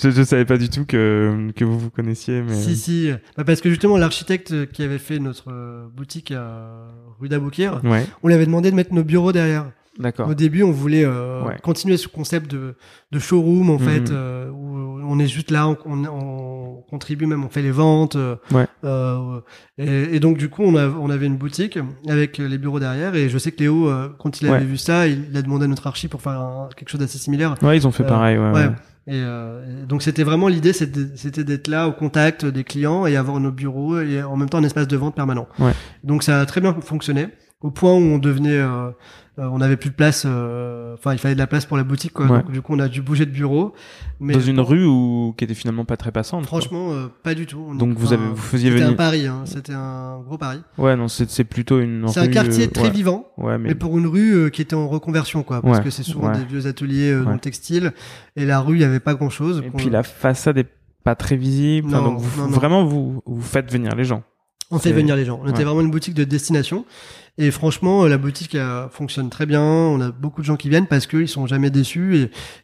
je je savais pas du tout que que vous vous connaissiez, mais Si, si. Bah, parce que justement, l'architecte qui avait fait notre euh, boutique à rue d'Aboukir, ouais, on lui avait demandé de mettre nos bureaux derrière. D'accord. Au début, on voulait euh, Ouais. continuer ce concept de, de showroom, en Mhm. fait, euh, où on est juste là, on, on, on contribue même, on fait les ventes. euh, Ouais. euh, et, et donc, du coup, on, a, on avait une boutique avec les bureaux derrière. Et je sais que Léo, euh, quand il avait Ouais. vu ça, il, il a demandé à notre archi pour faire un- quelque chose d'assez similaire. Ouais, ils ont fait Euh, pareil. Ouais. Et, euh, et donc c'était vraiment l'idée, c'était d'être là au contact des clients et avoir nos bureaux et en même temps un espace de vente permanent. Ouais. Donc ça a très bien fonctionné au point où on devenait, euh, on avait plus de place, euh, enfin il fallait de la place pour la boutique quoi. Ouais. Donc du coup on a dû bouger de bureau. Mais Dans une rue où qui était finalement pas très passante. franchement euh, pas du tout. On- Donc vous avez vous faisiez C'était un venir. pari, hein. c'était un gros pari. Ouais, non, c'est plutôt une. C'est un quartier euh, très ouais. vivant. Ouais, mais Mais pour une rue euh, qui était en reconversion, quoi, parce que c'est souvent des vieux ateliers euh, dans le textile, et la rue, il y avait pas grand chose. et puis la façade est pas très visible. Enfin, Non, donc vous, non, non. vraiment vous vous faites venir les gens. On fait venir les gens. On était vraiment une boutique de destination. Et franchement, euh, la boutique euh, fonctionne très bien. On a beaucoup de gens qui viennent parce qu'ils sont jamais déçus.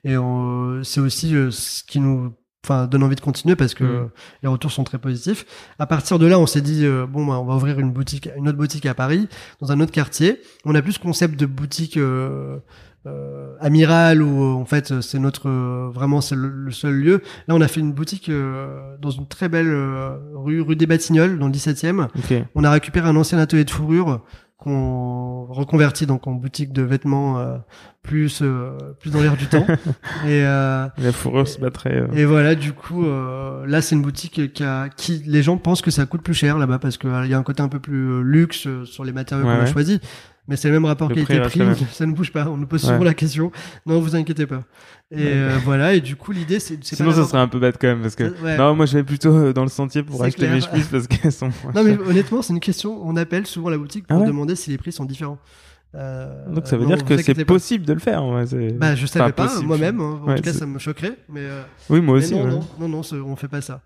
Et, et on- c'est aussi euh, ce qui nous enfin, donne envie de continuer parce que Mm. les retours sont très positifs. À partir de là, on s'est dit, euh, bon, bah, on va ouvrir une boutique, une autre boutique à Paris, dans un autre quartier. On a plus ce concept de boutique euh, euh, amiral où euh, en fait c'est notre euh, vraiment c'est le, le seul lieu. Là, on a fait une boutique euh, dans une très belle euh, rue rue des Batignolles dans le 17e. Ok. On a récupéré un ancien atelier de fourrure qu'on reconvertit donc en boutique de vêtements euh, plus euh, plus dans l'air du temps. Et, euh, La fourrure se battrait. euh, et voilà, du coup, euh, là c'est une boutique qui, a, qui les gens pensent que ça coûte plus cher là-bas parce qu'il y a un côté un peu plus euh, luxe euh, sur les matériaux Ouais, qu'on a ouais. choisis. Mais c'est le même rapport qualité-prix, ça ne bouge pas. On nous pose souvent Ouais. la question. Non, vous inquiétez pas. Et euh, voilà, et du coup l'idée c'est Sinon, ça serait un peu bête quand même parce que. Ouais. Non, moi je vais plutôt euh, dans le sentier pour acheter clair. mes chemises parce qu'elles sont. Non mais honnêtement, c'est une question. On appelle souvent la boutique pour Ah ouais demander si les prix sont différents. Euh, Donc ça veut non, dire que c'est pas. possible de le faire. ouais, Bah je savais pas possible. moi-même. hein. En Ouais, tout cas, ça me choquerait. Mais, euh, Oui, moi mais aussi. non, ouais. non, non, non, on fait pas ça.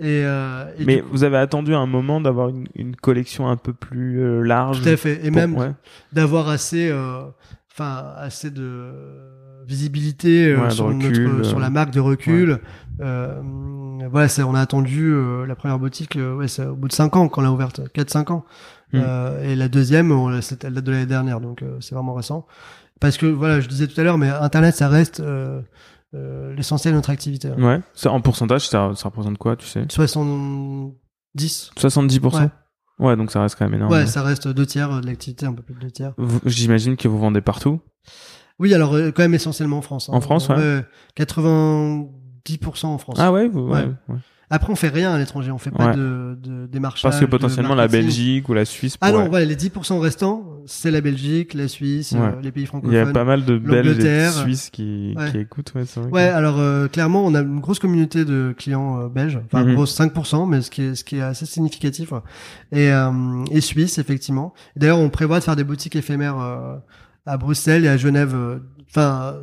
Et, euh, et Mais coup, vous avez attendu un moment d'avoir une, une collection un peu plus euh, large. tout à fait. Et pour- même ouais. d'avoir assez, euh, enfin assez de visibilité euh, Ouais, de sur recul, notre, sur la marque de recul. Euh, voilà, c'est- on a attendu euh, la première boutique, ouais, au bout de 5 ans qu'on l'a ouverte, 4-5 ans. Euh, et la deuxième, on elle date de l'année dernière, donc euh, c'est vraiment récent. Parce que voilà, je disais tout à l'heure, mais Internet, ça reste l'essentiel de notre activité. Ouais. Ça, en pourcentage, ça, ça représente quoi, tu sais? 70. 70%. Ouais. Ouais, donc ça reste quand même énorme. Ouais, ça reste deux tiers de l'activité, un peu plus de deux tiers. J'imagine que vous vendez partout? Oui, alors euh, quand même essentiellement en France. hein. En France, ouais. 90% en France. Ah ouais, vous, ouais, Ouais. Ouais. Après, on fait rien à l'étranger, on fait pas Ouais. de, de démarchage. Parce que potentiellement la. Belgique ou la Suisse. Ah non, voilà, les 10% restants, c'est la Belgique, la Suisse, Ouais. euh, les pays Il y a francophones. pas mal de Belges et de. Suisses qui, Ouais. qui écoutent. Ouais, vrai. que- Ouais, alors euh, clairement, on a une grosse communauté de clients euh, belges, enfin Mhm. grosse 5%, mais ce qui est ce qui est assez significatif. ouais. Et euh, et suisse effectivement. D'ailleurs, on prévoit de faire des boutiques éphémères euh, à Bruxelles et à Genève. Enfin,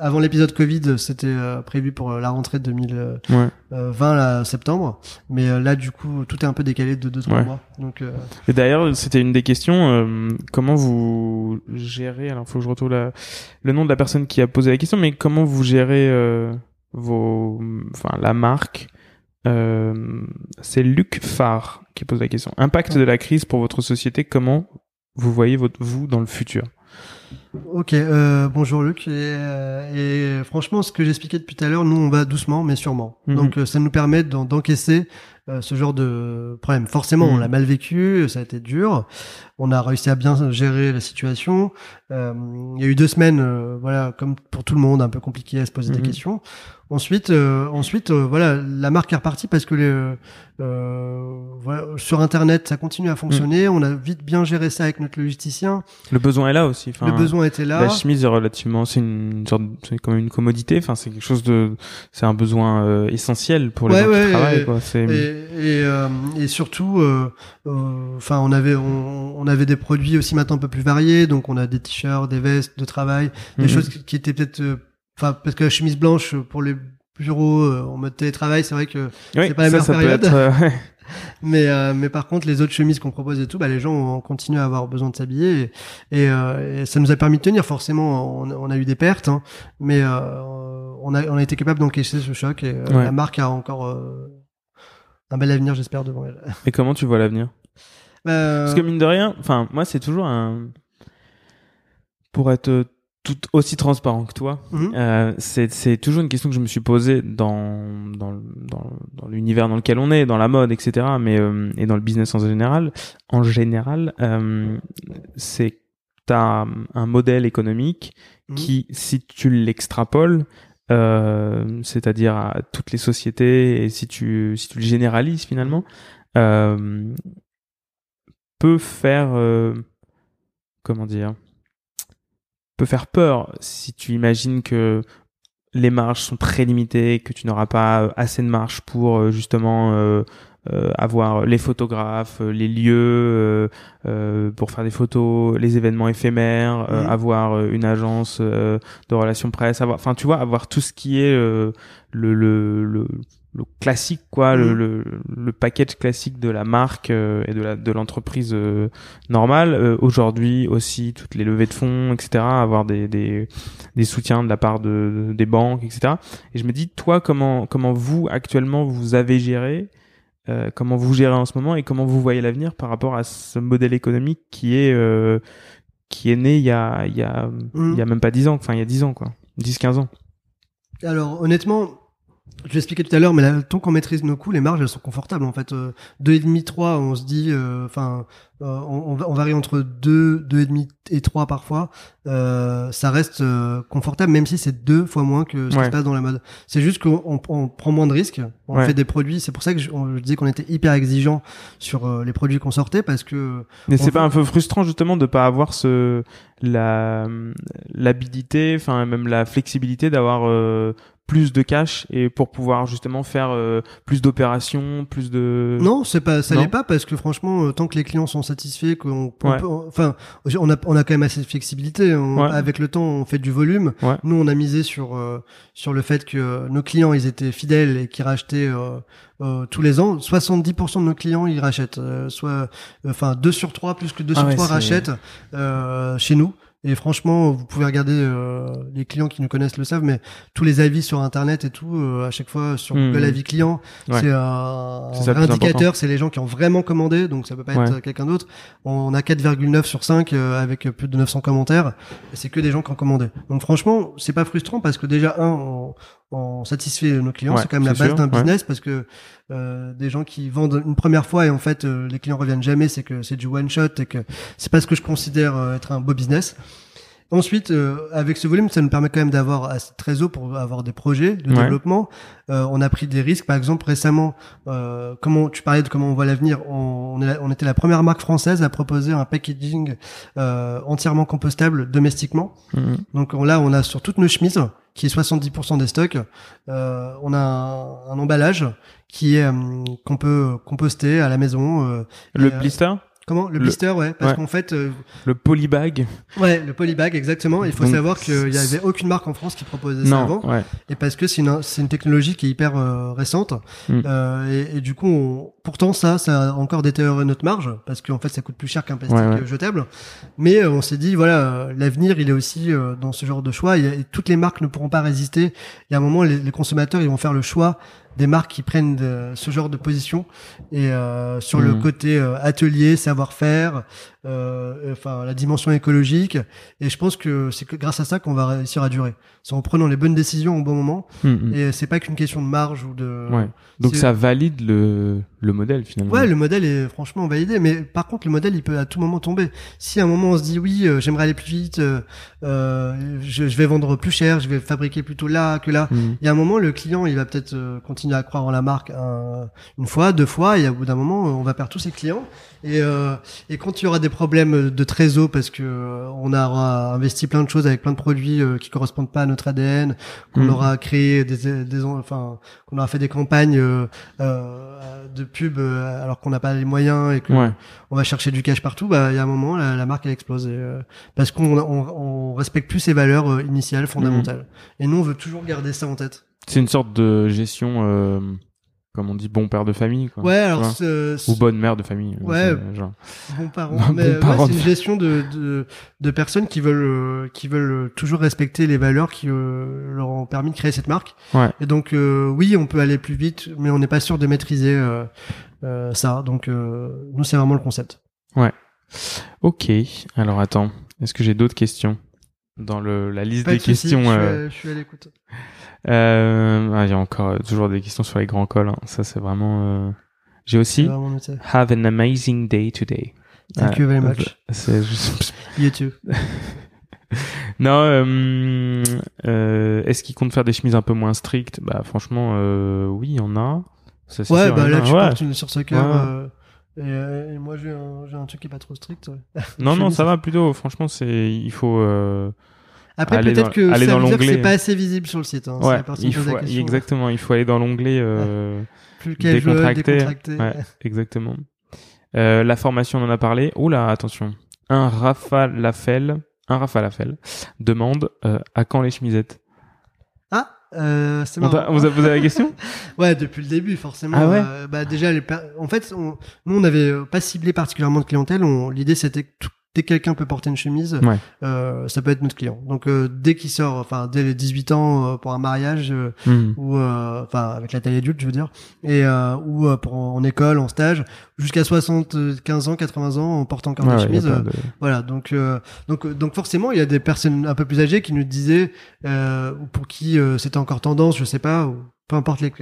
avant l'épisode Covid, c'était euh, prévu pour euh, la rentrée de 2020 Ouais. là, septembre, mais euh, là du coup, tout est un peu décalé de 2-3 Ouais. mois. Donc euh, Et d'ailleurs, c'était une des questions. euh, comment vous gérez Alors, faut que je retrouve la- le nom de la personne qui a posé la question, mais comment vous gérez euh, vos, enfin, la marque Euh, c'est Luc Farr qui pose la question. Impact de la crise pour votre société, comment vous voyez votre, vous dans le futur? Ok, euh, bonjour Luc. Et, euh, et, franchement, ce que j'expliquais depuis tout à l'heure, nous on va doucement mais sûrement. Mhm. Donc euh, ça nous permet d'en- d'encaisser euh, ce genre de problème. Forcément, on l'a mal vécu, ça a été dur. On a réussi à bien gérer la situation. Euh, il y a eu deux semaines, euh, voilà, comme pour tout le monde, un peu compliqué à se poser des questions. Ensuite, euh, ensuite, voilà, la marque est repartie parce que les, euh, voilà, sur Internet, ça continue à fonctionner. Mhm. On a vite bien géré ça avec notre logisticien. Le besoin est là aussi. Enfin, Le besoin était là. La chemise est relativement, c'est une sorte, c'est comme une commodité. Enfin, c'est quelque chose de, c'est un besoin essentiel pour les Ouais, gens ouais, qui travaillent. quoi. C'est, Et, et, euh, et surtout, euh, euh, enfin, on avait on, on avait des produits aussi maintenant un peu plus variés. Donc, on a des t-shirts, des vestes de travail, des Mhm. choses qui, étaient peut-être, enfin, parce que la chemise blanche pour les bureaux en mode télétravail, c'est vrai que. Oui, c'est pas la ça, meilleure ça peut période. être. Mais euh, mais par contre, les autres chemises qu'on propose et tout, bah, les gens ont continué à avoir besoin de s'habiller et, et, euh, et ça nous a permis de tenir. Forcément, on, on a eu des pertes, hein, mais euh, on a on a été capable d'encaisser ce choc et Ouais. la marque a encore euh, un bel avenir, j'espère, devant elle. Et comment tu vois l'avenir? Euh, Parce que mine de rien, enfin, moi, c'est toujours un, pour être tout aussi transparent que toi, mhm. Euh, c'est toujours une question que je me suis posée dans dans dans, dans l'univers dans lequel on est, dans la mode, etc. Mais euh, et dans le business en général, en général, c'est t'as un modèle économique Mhm. qui, si tu l'extrapoles, c'est-à-dire à toutes les sociétés, et si tu le généralises finalement, euh, peut faire euh, comment dire peut faire peur. Si tu imagines que les marges sont très limitées, que tu n'auras pas euh, assez de marge pour euh, justement euh, euh, avoir les photographes, euh, les lieux euh, euh, pour faire des photos, les événements éphémères, euh, Mhm. avoir euh, une agence euh, de relations presse, avoir, enfin tu vois, avoir tout ce qui est euh, le, le, le, le classique quoi, le, le, le package classique de la marque euh, et de la de l'entreprise euh, normale. Euh, Aujourd'hui aussi toutes les levées de fonds, etc. Avoir des des, des soutiens de la part de des banques, etc. Et je me dis toi comment comment vous actuellement vous avez géré euh, comment vous gérez en ce moment et comment vous voyez l'avenir par rapport à ce modèle économique qui est euh, qui est né il y a il y a il y a même pas 10 ans enfin il y a 10 ans quoi. 10 15 ans. Alors honnêtement, je l'expliquais tout à l'heure, mais là, tant qu'on maîtrise nos coûts, les marges elles sont confortables en fait. Euh, deux et demi, trois, on se dit, euh, enfin, euh, on, on on varie entre deux, deux et demi et trois parfois. Euh, ça reste euh, confortable, même si c'est deux fois moins que ce qui Ouais. se passe dans la mode. C'est juste qu'on on- prend moins de risques. On Ouais. fait des produits. C'est pour ça que je, on- je disais qu'on était hyper exigeant sur euh, les produits qu'on sortait parce que mais c'est fait- pas un peu frustrant justement de pas avoir ce la l'habilité enfin même la flexibilité d'avoir euh, plus de cash et pour pouvoir justement faire euh, plus d'opérations plus de Non, c'est pas, ça l'est pas parce que franchement, euh, tant que les clients sont satisfaits, qu'on, on Ouais. peut- enfin, on a, on a quand même assez de flexibilité. On- Ouais. Avec le temps, on fait du volume. Ouais. Nous, on a misé sur euh, sur le fait que euh, nos clients, ils étaient fidèles et qu'ils rachetaient euh, euh, tous les ans. 70% de nos clients, ils rachètent. euh, soit, enfin, 2 sur 3, plus que 2 Ah sur ouais, 3 c'est- rachètent euh, chez nous. Et franchement, vous pouvez regarder euh, les clients qui nous connaissent le savent, mais tous les avis sur Internet et tout, euh, à chaque fois sur Mhm. Google Avis Client, Ouais. c'est un, indicateur, c'est les gens qui ont vraiment commandé, donc ça peut pas être Ouais. quelqu'un d'autre. On a 4,9 sur 5 euh, avec plus de 900 commentaires, et c'est que des gens qui ont commandé. Donc franchement, c'est pas frustrant parce que déjà un, on, on satisfait nos clients, Ouais, c'est quand même la base d'un business parce que euh, des gens qui vendent une première fois et en fait euh, les clients reviennent jamais, c'est que c'est du one shot et que c'est pas ce que je considère euh, être un beau business. Ensuite, euh, avec ce volume, ça nous permet quand même d'avoir assez de trésor pour avoir des projets de Ouais. développement. Euh, on a pris des risques, par exemple récemment, euh, comment tu parlais de comment on voit l'avenir. On, on, est la- on était la première marque française à proposer un packaging euh, entièrement compostable domestiquement. Mhm. Donc on- là, on a sur toutes nos chemises, qui est 70% des stocks, euh, on a un, un emballage qui est euh, qu'on peut composter à la maison. euh, le euh, blister Comment? Le Le- blister, ouais, parce ouais. qu'en fait, euh, le polybag ouais, le polybag, exactement. Il faut Donc, savoir qu'il y c'est- avait aucune marque en France qui proposait ça avant, ouais et parce que c'est une, une technologie qui est hyper euh, récente. Mm. Euh, et, et du coup, on- pourtant ça, ça a encore détérioré notre marge parce qu'en fait, ça coûte plus cher qu'un plastique Ouais, ouais. euh, jetable. Mais euh, on s'est dit, voilà, euh, l'avenir, il est aussi euh, dans ce genre de choix. Et, et toutes les marques ne pourront pas résister. Il y a un moment, les, les consommateurs, ils vont faire le choix des marques qui prennent de- ce genre de position et euh, sur le Mhm. côté euh, atelier, savoir-faire, euh, enfin la dimension écologique. Et je pense que c'est que grâce à ça qu'on va réussir à durer. C'est en prenant les bonnes décisions au bon moment. Mm, mm. Et c'est pas qu'une question de marge ou de. Ouais. Donc ça valide le, le modèle finalement. Ouais, le modèle est franchement validé, mais par contre, le modèle, il peut à tout moment tomber. Si à un moment on se dit oui, euh, j'aimerais aller plus vite, euh, euh, je, je vais vendre plus cher, je vais fabriquer plutôt là que là. Mm. Il y a un moment, le client, il va peut-être euh, continuer à croire en la marque un- une fois, deux fois, et au bout d'un moment, on va perdre tous ses clients. Et, euh, et quand il y aura des problèmes de trésor parce que euh, on aura investi plein de choses avec plein de produits euh, qui correspondent pas à notre ADN, qu'on Mhm. aura créé des, des enfin qu'on aura fait des campagnes euh, euh, de pub alors qu'on n'a pas les moyens et que Ouais. on va chercher du cash partout, bah il y a un moment la, la marque elle explose et, parce qu'on on, on respecte plus ses valeurs initiales fondamentales. Et nous on veut toujours garder ça en tête. C'est une sorte de gestion, euh, comme on dit, bon père de famille. Quoi, Ouais, alors vois ce- ce- Ou bonne mère de famille. euh, Ouais. Genre. Bon mais ouais, parent c'est une de- gestion de, de, de personnes qui veulent, euh, qui veulent toujours respecter les valeurs qui euh, leur ont permis de créer cette marque. Ouais. Et donc, euh, oui, on peut aller plus vite, mais on n'est pas sûr de maîtriser euh, euh, ça. Donc, euh, nous, c'est vraiment le concept. Ok. Alors attends. Est-ce que j'ai d'autres questions dans le, la liste Pas des soucis, questions je, suis euh, à- je suis à l'écoute. Euh, ah, Il y a encore euh, toujours des questions sur les grands cols. hein. Ça, c'est vraiment. euh, J'ai aussi vraiment. Have an amazing day today. Thank you very euh, much. C'est juste- You too. Non, euh, euh, est-ce qu'il compte faire des chemises un peu moins strictes? Bah franchement, euh, oui, il y en a. Ça, Ouais, sûr, bah là, tu Ouais. portes une sur. Ouais. euh, et, euh, et moi, j'ai un, truc qui est pas trop strict. ouais. Non, non, ça va plutôt. Franchement, c'est il faut. Après, peut-être que aller ça dans veut dire que c'est pas assez visible sur le site. Hein. Ouais, il faut la question. exactement. Il faut aller dans l'onglet. euh, Plus casual, décontracté. décontracté. Ouais, exactement. Euh, la formation, on en a parlé. Oh là, attention. Un Rafa Lafel, un Rafa Lafel demande euh, à quand les chemisettes? Ah, euh, c'est On marrant. Vous avez posé la question? Ouais, depuis le début, forcément. Ah ouais euh, bah déjà, les en fait, on- nous, on n'avait pas ciblé particulièrement de clientèle. On... L'idée, c'était que tout- dès que quelqu'un peut porter une chemise, Ouais. euh, ça peut être notre client. Donc, euh, dès qu'il sort, enfin, dès les 18 ans euh, pour un mariage, euh, Hmm. ou euh, enfin avec la taille adulte, je veux dire, et euh, ou euh, pour en, école, en stage, jusqu'à 75 ans, 80 ans, on porte encore Ouais, des chemises. de- Voilà, donc euh, donc donc forcément, il y a des personnes un peu plus âgées qui nous disaient euh, ou pour qui euh, c'était encore tendance, je sais pas, ou peu importe les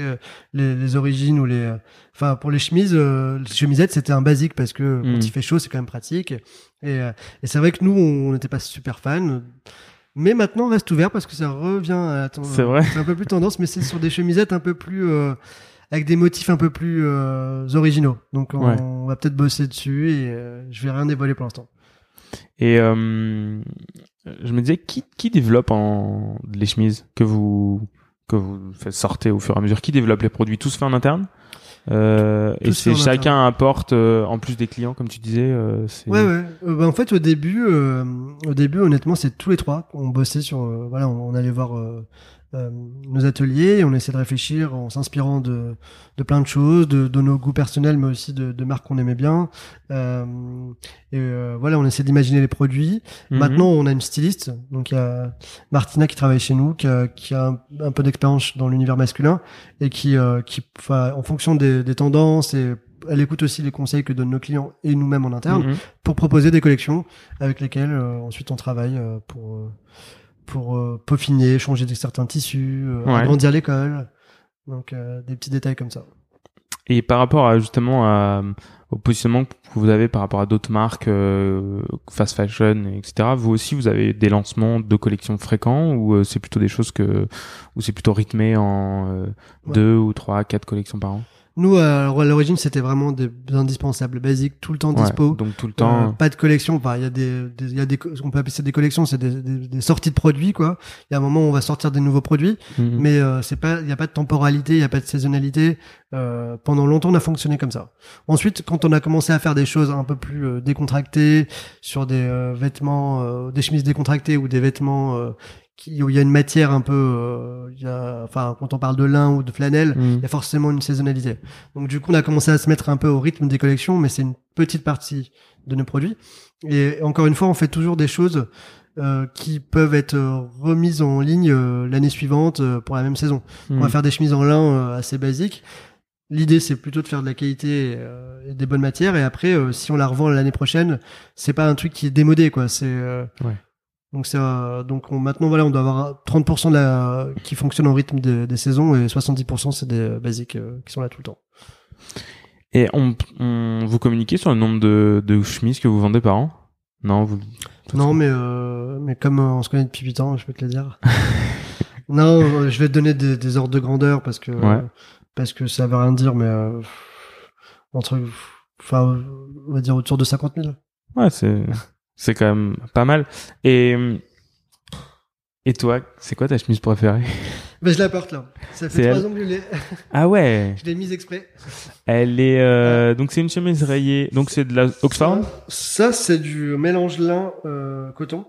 les, les origines ou les enfin pour les chemises euh, les chemisettes, c'était un basique parce que quand il fait chaud, c'est quand même pratique. Et euh, et c'est vrai que nous on n'était pas super fans. Mais maintenant, on reste ouvert parce que ça revient à C'est vrai. C'est un peu plus tendance, mais c'est sur des chemisettes un peu plus euh, avec des motifs un peu plus euh, originaux. Donc on, Ouais. on va peut-être bosser dessus et euh, je vais rien dévoiler pour l'instant. Et je me disais, qui, qui développe en, les chemises que vous, que vous sortir au fur et à mesure? Qui développe les produits? Tout se fait en interne? Euh, Et c'est chacun apporte, euh, en plus des clients, comme tu disais. euh, Ouais, ouais. Euh, bah, en fait, au début, euh, au début, honnêtement, c'est tous les trois qu'on bossait sur. euh, voilà, on, on allait voir nos ateliers, et on essaie de réfléchir en s'inspirant de, de plein de choses, de, de nos goûts personnels, mais aussi de, de marques qu'on aimait bien. Euh, et euh, voilà, on essaie d'imaginer les produits. Mhm. Maintenant, on a une styliste, donc il y a Martina qui travaille chez nous, qui a, qui a un, un peu d'expérience dans l'univers masculin et qui, euh, qui, en fonction des, des tendances et elle écoute aussi les conseils que donnent nos clients et nous-mêmes en interne Mhm. pour proposer des collections avec lesquelles euh, ensuite on travaille euh, pour euh, pour euh, peaufiner, changer de certains tissus, euh, Ouais. agrandir l'école. Donc euh, des petits détails comme ça. Et par rapport à justement à, au positionnement que vous avez par rapport à d'autres marques, euh, fast fashion, etc. Vous aussi, vous avez des lancements de collections fréquents ou euh, c'est plutôt des choses que, ou c'est plutôt rythmé en euh, Ouais. deux ou trois, quatre collections par an? Nous, euh, à l'origine, c'était vraiment des indispensables, basiques, tout le temps Ouais, dispo. donc tout le Euh, temps. pas de collection. Enfin, il y a des, des- il y a des, on peut appeler ça des collections, c'est des, des, des sorties de produits, quoi. Il y a un moment où on va sortir des nouveaux produits, Mhm. mais euh, c'est pas, il y a pas de temporalité, il y a pas de saisonnalité. Euh, pendant longtemps, on a fonctionné comme ça. Ensuite, quand on a commencé à faire des choses un peu plus euh, décontractées sur des euh, vêtements, euh, des chemises décontractées ou des vêtements euh, qui, où il y a une matière un peu, euh, il y a, enfin, quand on parle de lin ou de flanelle, Mhm. il y a forcément une saisonnalité. Donc du coup, on a commencé à se mettre un peu au rythme des collections, mais c'est une petite partie de nos produits. Et encore une fois, on fait toujours des choses euh, qui peuvent être remises en ligne euh, l'année suivante euh, pour la même saison. On va Hmm. faire des chemises en lin euh, assez basiques. L'idée, c'est plutôt de faire de la qualité et des bonnes matières. Et après, si on la revend l'année prochaine, c'est pas un truc qui est démodé, quoi. C'est euh, Ouais. Donc c'est euh, donc on, maintenant voilà, on doit avoir 30% de la qui fonctionne au rythme des, des saisons et 70% c'est des basiques euh, qui sont là tout le temps. Et on, on, vous communiquez sur le nombre de, de chemises que vous vendez par an? Non, vous. Non, mais euh, mais comme euh, on se connaît depuis 8 ans, je peux te le dire. non, euh, je vais te donner des, des ordres de grandeur parce que Ouais. parce que ça veut rien dire, mais euh, entre enfin on va dire autour de 50 000. Ouais, c'est, c'est quand même pas mal. Et, et toi, c'est quoi ta chemise préférée? Mais je la porte là. Ça fait trois elle? ans que je l'ai. Ah ouais, Je l'ai mise exprès. elle est, euh, donc c'est une chemise rayée, donc c'est de la Oxford? Ça, c'est du mélange lin euh, coton.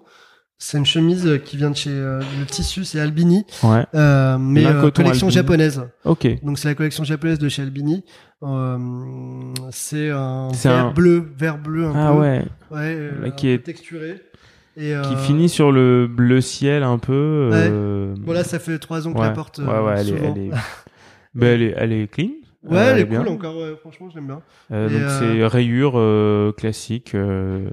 C'est une chemise qui vient de chez euh, le tissu, c'est Albini, Ouais, euh, mais collection Albini. japonaise. ok. Donc c'est la collection japonaise de chez Albini. Euh, c'est un vert un- bleu, vert bleu un Ah peu, ouais, ouais, euh, un qui peu est- texturé. Et, qui euh, finit sur le bleu ciel un peu. euh, Bon là, ça fait trois ans que la porte. euh, elle est, souvent. elle est, elle est, elle est clean. Ouais, Euh, elle est bien. cool encore. ouais, franchement, je l'aime bien. Euh, donc euh, c'est rayure euh, classique. Euh, Ouais,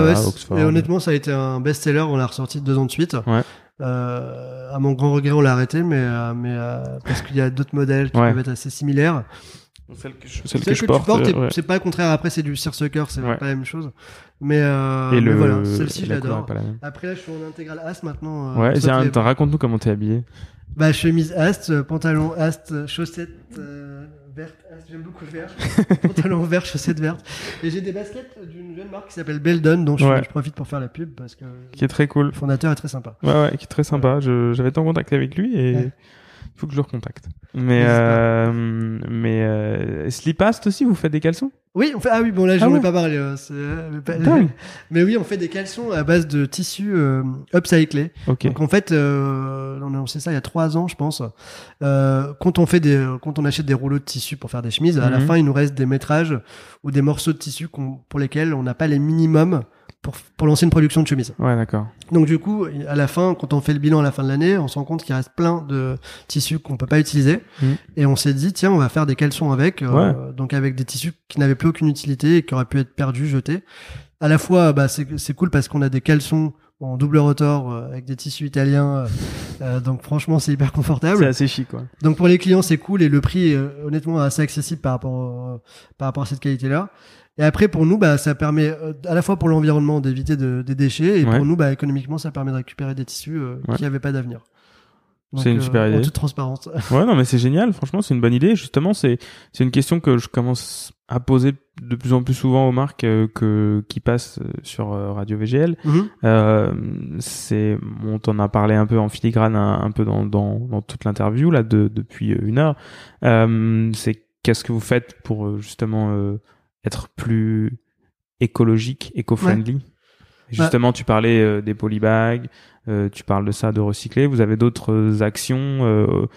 voilà, ouais. Oxford. Et honnêtement, ça a été un best-seller. On l'a ressorti deux ans de suite. Ouais. Euh, à mon grand regret, on l'a arrêté, mais euh, mais euh, parce qu'il y a d'autres modèles qui Ouais. peuvent être assez similaires. Celle que je, celle Celle que je tu porte. portes, ouais. c'est pas le contraire. Après, c'est du seersucker, c'est Ouais. pas la même chose. Mais, euh, Et mais le, voilà, celle-ci, je l'adore. Après, là, je suis en intégral Ast maintenant. euh, Ouais, attends, raconte-nous comment t'es habillé. Bah, chemise Ast, euh, pantalon Ast, chaussettes euh, vertes Ast, j'aime beaucoup le vert. pantalon vert, chaussettes vertes. Et j'ai des baskets d'une jeune marque qui s'appelle Beldon, dont je, Ouais. je profite pour faire la pub parce que Qui est très cool. le fondateur est très sympa. Ouais, ouais, qui est très sympa. Je, j'avais été en contact avec lui et. Faut que je le recontacte. Mais, euh, mais, euh, Slipast aussi, vous faites des caleçons? Oui, on fait. Ah oui, bon là, j'en Ah ai ouais. pas parlé. euh, c'est- euh, mais, pas- Dingue. mais oui, on fait des caleçons à base de tissu euh, upcyclé. Ok. Donc en fait, euh, on a lancé ça il y a trois ans, je pense. Euh, quand on fait des, quand on achète des rouleaux de tissu pour faire des chemises, à la Mhm. fin, il nous reste des métrages ou des morceaux de tissu pour lesquels on n'a pas les minimums pour, pour lancer une production de chemise. Ouais, d'accord. Donc du coup, à la fin, quand on fait le bilan à la fin de l'année, on se rend compte qu'il reste plein de tissus qu'on peut pas utiliser. Mhm. Et on s'est dit, tiens, on va faire des caleçons avec, euh, donc avec des tissus qui n'avaient plus aucune utilité et qui auraient pu être perdus, jetés. À la fois, bah, c'est c'est cool parce qu'on a des caleçons en double rotor euh, avec des tissus italiens, euh, euh, donc franchement, c'est hyper C'est confortable. assez chic, quoi. Donc pour les clients, c'est cool et le prix est honnêtement assez accessible par rapport par rapport à cette qualité-là. Et après pour nous, bah ça permet euh, à la fois pour l'environnement d'éviter de, des déchets et Ouais. pour nous, bah économiquement, ça permet de récupérer des tissus euh, Ouais. qui n'avaient pas d'avenir. C'est une euh, super En idée. toute transparence. Ouais, non, mais c'est génial. Franchement, c'est une bonne idée. Justement, c'est c'est une question que je commence à poser de plus en plus souvent aux marques euh, que qui passent euh, sur euh, Radio VGL. Mhm. Euh, c'est on t'en a parlé un peu en filigrane un, un peu dans, dans dans toute l'interview là de, depuis une heure. Euh, c'est qu'est-ce que vous faites pour euh, justement euh, être plus écologique, éco-friendly. Justement, tu parlais euh, des polybags, euh, tu parles de ça, de recycler. Vous avez d'autres euh, actions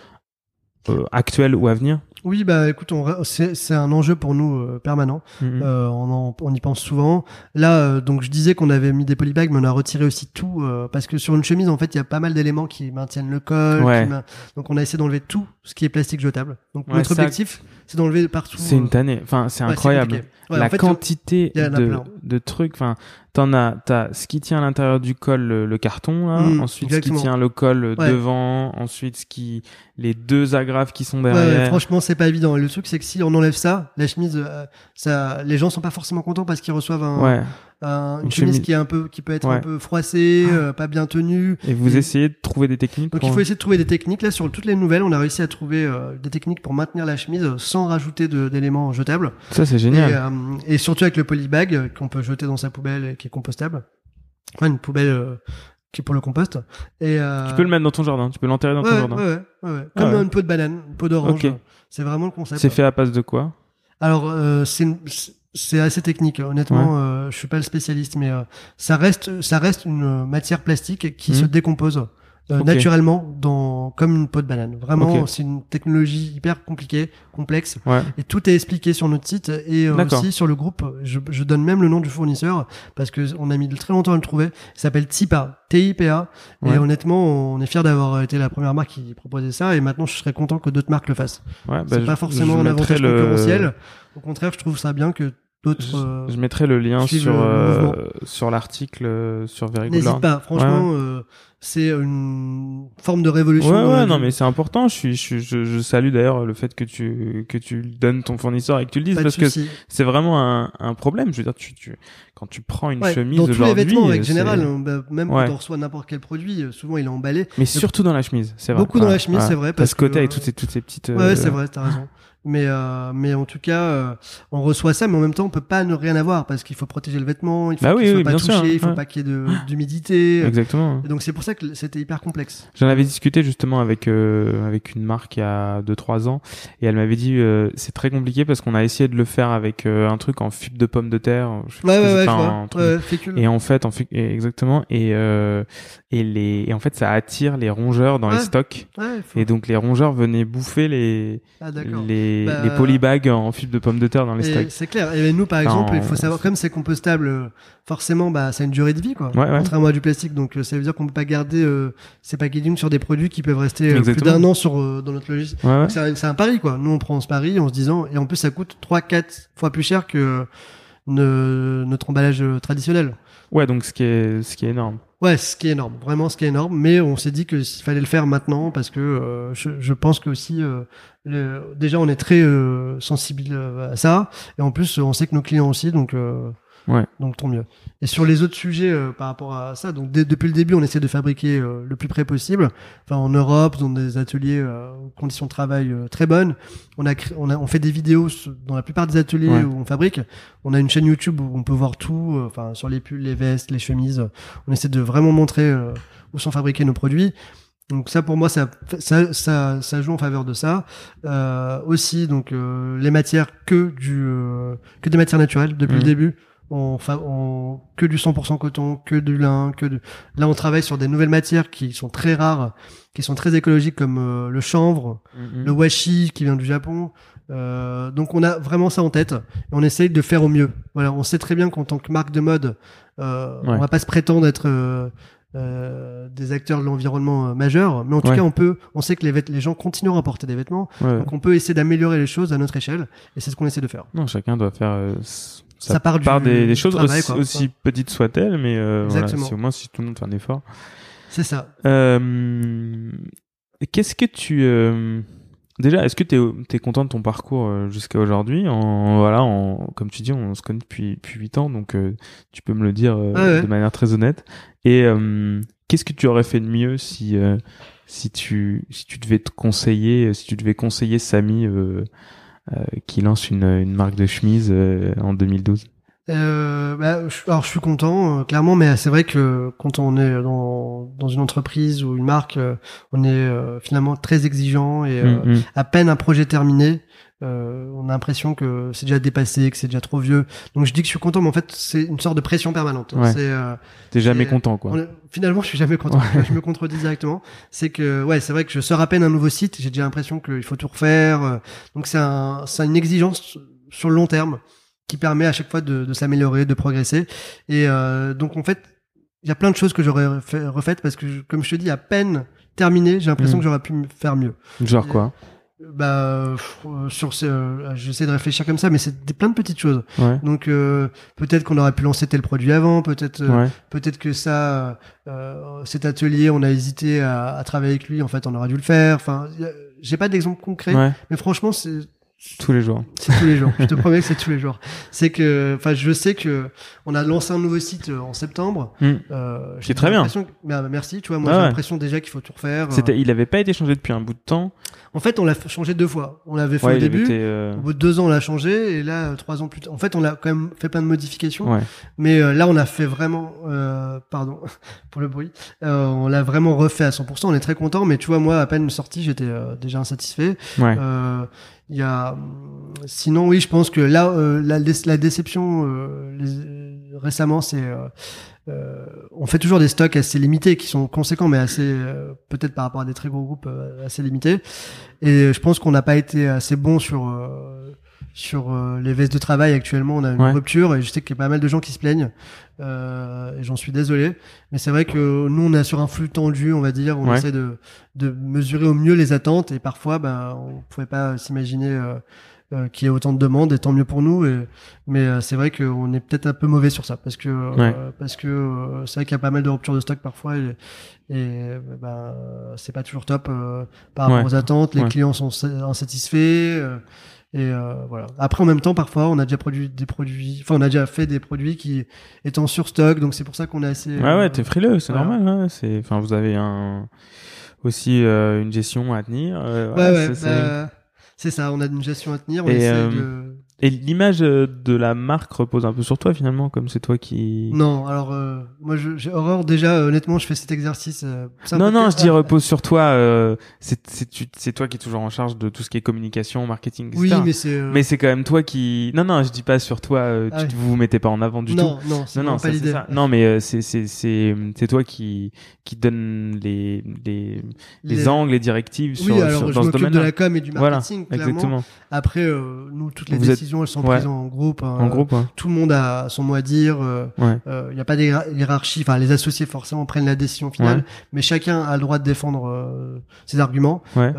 actuelles ou à venir? Oui, bah écoute, c'est un enjeu pour nous euh, permanent. Mhm. Euh, on, en- on y pense souvent. Là, euh, donc je disais qu'on avait mis des polybags, mais on a retiré aussi tout parce que sur une chemise, en fait, il y a pas mal d'éléments qui maintiennent le col. Ouais. qui main- Donc on a essayé d'enlever tout ce qui est plastique jetable. Donc Ouais, notre objectif, c'est d'enlever partout. C'est une euh, tannée. Enfin, c'est ouais, incroyable. Ouais, la en fait, quantité de, de trucs. Enfin, t'en as, t'as ce qui tient à l'intérieur du col, le, le carton, là. Mm, ensuite exactement. ce qui tient le col euh, Ouais. devant. Ensuite, ce qui, les deux agrafes qui sont derrière. franchement, c'est pas évident. Le truc, c'est que si on enlève ça, la chemise, euh, ça, les gens sont pas forcément contents parce qu'ils reçoivent un, Ouais. Un- une, Une chemise, chemise- qui est un peu, qui peut être Ouais. un peu froissée, euh, pas bien tenue. Et vous Et- essayez de trouver des techniques. Donc pour- il faut essayer de trouver des techniques. Là, sur toutes les nouvelles, on a réussi à trouver euh, des techniques pour maintenir la chemise sans rajouter de- d'éléments jetables. Ça, c'est Et, génial. euh, et surtout avec le polybag qu'on peut jeter dans sa poubelle et qui est compostable. Enfin, une poubelle euh, qui est pour le compost. Et, euh, Tu peux le mettre dans ton jardin. Tu peux l'enterrer dans ouais, ton ouais, jardin. ouais, ouais, ouais, ouais. Ah Comme ouais. une peau de banane, une peau d'orange. Ok. C'est vraiment le concept. C'est fait à base de quoi? Alors, euh, c'est une- c'est assez technique. Honnêtement, euh, je suis pas le spécialiste, mais euh, ça reste, ça reste une matière plastique qui Mhm. se décompose euh, naturellement dans comme une peau de banane. Vraiment, c'est une technologie hyper compliquée, complexe. Ouais. Et tout est expliqué sur notre site et euh, aussi sur le groupe. Je, je donne même le nom du fournisseur parce que on a mis très longtemps à le trouver. Il s'appelle TIPA, T-I-P-A. Ouais. Et honnêtement, on est fier d'avoir été la première marque qui proposait ça. Et maintenant, je serais content que d'autres marques le fassent. Ouais, bah, c'est pas forcément un avantage le- concurrentiel. Au contraire, je trouve ça bien que d'autres. Je, euh, je mettrai le lien sur le euh, sur l'article euh, sur Very N'hésite pas, franchement, euh, c'est une forme de révolution. Ouais, ouais, non, mais c'est important. Je suis, je, je, je salue d'ailleurs le fait que tu que tu donnes ton fournisseur et que tu le dises Pas parce que c'est vraiment un, un problème. Je veux dire, tu, tu quand tu prends une Ouais, chemise dans tous les vêtements, c'est- général, bah, même Ouais. quand on reçoit n'importe quel produit, souvent il est emballé. mais surtout dans la chemise, c'est vrai. Beaucoup dans Ouais, la chemise, ouais. c'est vrai, Parce que côté avec toutes ces toutes ces petites. Ouais, c'est vrai, t'as raison. Mais euh, mais en tout cas, euh, on reçoit ça, mais en même temps, on peut pas ne rien avoir parce qu'il faut protéger le vêtement, il faut Bah qu'il oui, soit oui, pas touché, sûr, il faut ouais. pas qu'il y ait d'humidité. Exactement. Et donc c'est pour ça que c'était hyper complexe. J'en avais discuté justement avec euh, avec une marque il y a 2-3 ans et elle m'avait dit euh, c'est très compliqué parce qu'on a essayé de le faire avec euh, un truc en fibre de pomme de terre. Je sais Ouais, ouais, ouais, un truc. Et en fait, en fait, exactement. Et euh, et les et en fait, ça attire les rongeurs dans les stocks. Ouais, faut- Et donc les rongeurs venaient bouffer les Ah, d'accord. Les Bah, les polybags en fibre de pomme de terre dans les stocks. C'est clair. Et nous, par exemple, Enfin, il faut savoir, comme c'est compostable, forcément, bah, ça a une durée de vie, quoi. Ouais, ouais. Contrairement à du plastique. Donc, euh, ça veut dire qu'on peut pas garder euh, ces packaging sur des produits qui peuvent rester euh, plus d'un an sur euh, dans notre logiciel. Ouais, C'est un, pari, quoi. Nous, on prend ce pari en se disant, et en plus, ça coûte 3 4 fois plus cher que ne- notre emballage traditionnel. Ouais, donc ce qui est ce qui est énorme. Ouais, ce qui est énorme, vraiment ce qui est énorme. Mais on s'est dit que s'il fallait le faire maintenant parce que euh, je, je pense que aussi euh, déjà on est très euh, sensible euh, à ça et en plus on sait que nos clients aussi donc euh, Ouais. donc tant mieux. Et sur les autres sujets euh, par rapport à ça, donc depuis le début on essaie de fabriquer euh, le plus près possible. Enfin en Europe dans des ateliers euh, conditions de travail euh, très bonnes. On a, on a on fait des vidéos dans la plupart des ateliers Ouais. où on fabrique. On a une chaîne YouTube où on peut voir tout, euh, enfin sur les pulls, les vestes, les chemises. On essaie de vraiment montrer euh, où sont fabriqués nos produits. Donc ça pour moi ça ça ça, ça joue en faveur de ça. Euh, aussi donc euh, les matières que du euh, que des matières naturelles depuis Mhm. le début. On, on que du 100% coton, que du lin, que de... là on travaille sur des nouvelles matières qui sont très rares, qui sont très écologiques comme euh, le chanvre, le washi qui vient du Japon. Euh, donc on a vraiment ça en tête et on essaye de faire au mieux. Voilà, on sait très bien qu'en tant que marque de mode, euh, Ouais. on va pas se prétendre être euh, euh, des acteurs de l'environnement euh, majeurs, mais en tout Ouais. cas on peut, on sait que les, les gens continueront à porter des vêtements, Ouais. donc on peut essayer d'améliorer les choses à notre échelle et c'est ce qu'on essaie de faire. Non, chacun doit faire euh, sa Ça part du des, des choses travail, aussi, quoi. aussi petites soient-elles, mais euh, voilà, si au moins si tout le monde fait un effort. C'est ça. Euh, Qu'est-ce que tu euh, déjà est-ce que tu es, content de ton parcours euh, jusqu'à aujourd'hui? En voilà en comme tu dis on se connaît depuis depuis 8 ans donc euh, tu peux me le dire euh, Ouais, ouais. de manière très honnête et euh, qu'est-ce que tu aurais fait de mieux si euh, si tu si tu devais te conseiller si tu devais conseiller Samy qui lance une, une marque de chemise euh, en 2012 Euh, bah, alors je suis content, euh, clairement, mais c'est vrai que quand on est dans, dans une entreprise ou une marque, euh, on est euh, finalement très exigeant et euh, Mm, mm. à peine un projet terminé, euh, on a l'impression que c'est déjà dépassé, que c'est déjà trop vieux. Donc je dis que je suis content, mais en fait c'est une sorte de pression permanente. Ouais. C'est euh, t'es jamais content quoi finalement, je suis jamais content. Ouais. Je me contredis directement. C'est que, ouais, c'est vrai que je sors à peine un nouveau site. J'ai déjà l'impression qu'il faut tout refaire. euh, Donc, c'est un, c'est une exigence sur le long terme qui permet à chaque fois de, de s'améliorer, de progresser. Et euh, donc, en fait, il y a plein de choses que j'aurais fait- refaites parce que, je- comme je te dis, à peine terminé, j'ai l'impression Mm. que j'aurais pu faire mieux. genre quoi? Bah, euh, sur ce, euh, j'essaie de réfléchir comme ça, mais c'est des- plein de petites choses. ouais Donc, euh, peut-être qu'on aurait pu lancer tel produit avant, peut-être. euh, ouais Peut-être que ça, euh, cet atelier, on a hésité à, à travailler avec lui. En fait, on aurait dû le faire. Enfin, j'ai pas d'exemple concret, ouais mais franchement, c'est tous les jours c'est tous les jours. Je te promets que c'est tous les jours. C'est que, enfin, je sais que on a lancé un nouveau site en septembre. Mm. Euh, C'est très bien. que- mais, euh, merci. Tu vois, moi, Ah j'ai l'impression déjà qu'il faut tout refaire. C'était, il avait pas été changé depuis un bout de temps. En fait, on l'a changé deux fois. On l'avait fait Ouais, au début. été, euh, Au bout de deux ans, on l'a changé, et là, trois ans plus tard. En fait, on l'a quand même fait plein de modifications. Ouais. Mais euh, là, on a fait vraiment, euh, pardon pour le bruit, euh, on l'a vraiment refait à 100%. On est très content, mais tu vois, moi, à peine sorti, j'étais euh, déjà insatisfait. Ouais. Euh, Il y a, hum, sinon, oui, je pense que là, euh, la, la déception euh, les- récemment, c'est euh, euh, on fait toujours des stocks assez limités qui sont conséquents, mais assez euh, peut-être par rapport à des très gros groupes euh, assez limités. Et je pense qu'on n'a pas été assez bon sur sur les vestes de travail actuellement. On a une rupture et je sais qu'il y a pas mal de gens qui se plaignent. et j'en suis désolé, mais c'est vrai que nous on est sur un flux tendu, on va dire. On essaie de de mesurer au mieux les attentes et parfois, ben, on pouvait pas s'imaginer euh, qu'il y ait autant de demandes et tant mieux pour nous et, mais euh, c'est vrai qu'on est peut-être un peu mauvais sur ça parce que euh, parce que c'est vrai qu'il y a pas mal de ruptures de stock parfois et, et ben c'est pas toujours top par rapport aux attentes les clients sont insatisfaits et voilà. Après, en même temps, parfois, on a déjà produit des produits, enfin, on a déjà fait des produits qui étant sur stock, donc c'est pour ça qu'on est assez. Ouais, ouais, t'es frileux, c'est normal. Hein, c'est, enfin, vous avez un aussi une gestion à tenir. ouais, ouais. Bah, c'est ça, on a une gestion à tenir. On essaie euh, de et l'image euh, de la marque repose un peu sur toi finalement, comme c'est toi qui. Non, alors euh, moi j'ai horreur déjà. Euh, honnêtement, je fais cet exercice. non, non, je dis repose sur toi. c'est c'est toi qui es toujours en charge de tout ce qui est communication, marketing, etc. Oui, mais c'est. Mais c'est quand même toi qui. Non, non, je dis pas sur toi. Ah tu, Vous vous mettez pas en avant du non, tout. Non, non, non, pas l'idée. Non, mais c'est c'est c'est c'est toi qui qui donne les les les, angles, les directives oui, sur, alors, sur je dans ce domaine. de la com et du marketing. Voilà, exactement. Après, nous toutes les décisions elles sont prises en groupe. Hein. en groupe, Tout le monde a son mot à dire. Euh, il euh, n'y a pas d'hierarchie. Enfin, les associés forcément prennent la décision finale, mais chacun a le droit de défendre euh, ses arguments. Ouais.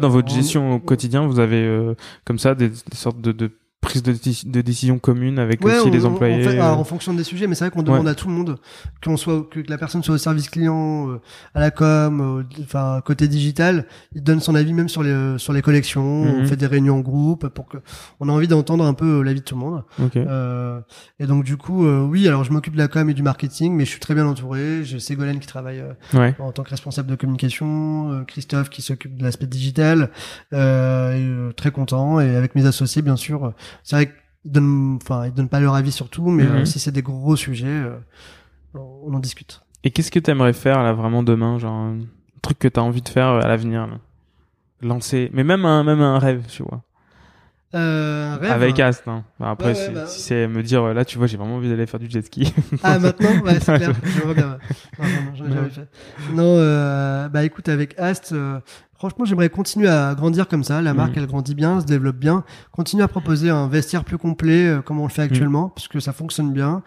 dans votre gestion au quotidien, vous avez comme ça des, sortes de, de prise de, de, décision commune avec aussi les employés. En, fait, en fonction des sujets, mais c'est vrai qu'on demande à tout le monde qu'on soit que la personne soit au service client, euh, à la com, enfin côté digital, il donne son avis même sur les sur les collections. On mhm. fait des réunions en groupe pour que on a envie d'entendre un peu l'avis de tout le monde. Euh, et donc du coup, euh, oui, alors je m'occupe de la com et du marketing, mais je suis très bien entouré. J'ai Ségolène qui travaille euh, en tant que responsable de communication, Christophe qui s'occupe de l'aspect digital, très content et avec mes associés bien sûr c'est vrai qu'ils donnent, enfin, ils donnent pas leur avis sur tout, mais mhm. euh, si c'est des gros sujets, euh, on en discute. Et qu'est-ce que tu aimerais faire là vraiment demain, genre un truc que tu as envie de faire à l'avenir, lancer, mais même un même un rêve, tu vois. Euh, rêve, avec Ast hein. après bah si c'est me dire là tu vois j'ai vraiment envie d'aller faire du jet ski ah maintenant? Ouais c'est clair je bien non, non, non euh, bah écoute avec Ast euh, Franchement, j'aimerais continuer à grandir comme ça. La marque, mm. elle grandit bien, se développe bien. Continuer à proposer un vestiaire plus complet, euh, comme on le fait actuellement, mm. puisque ça fonctionne bien.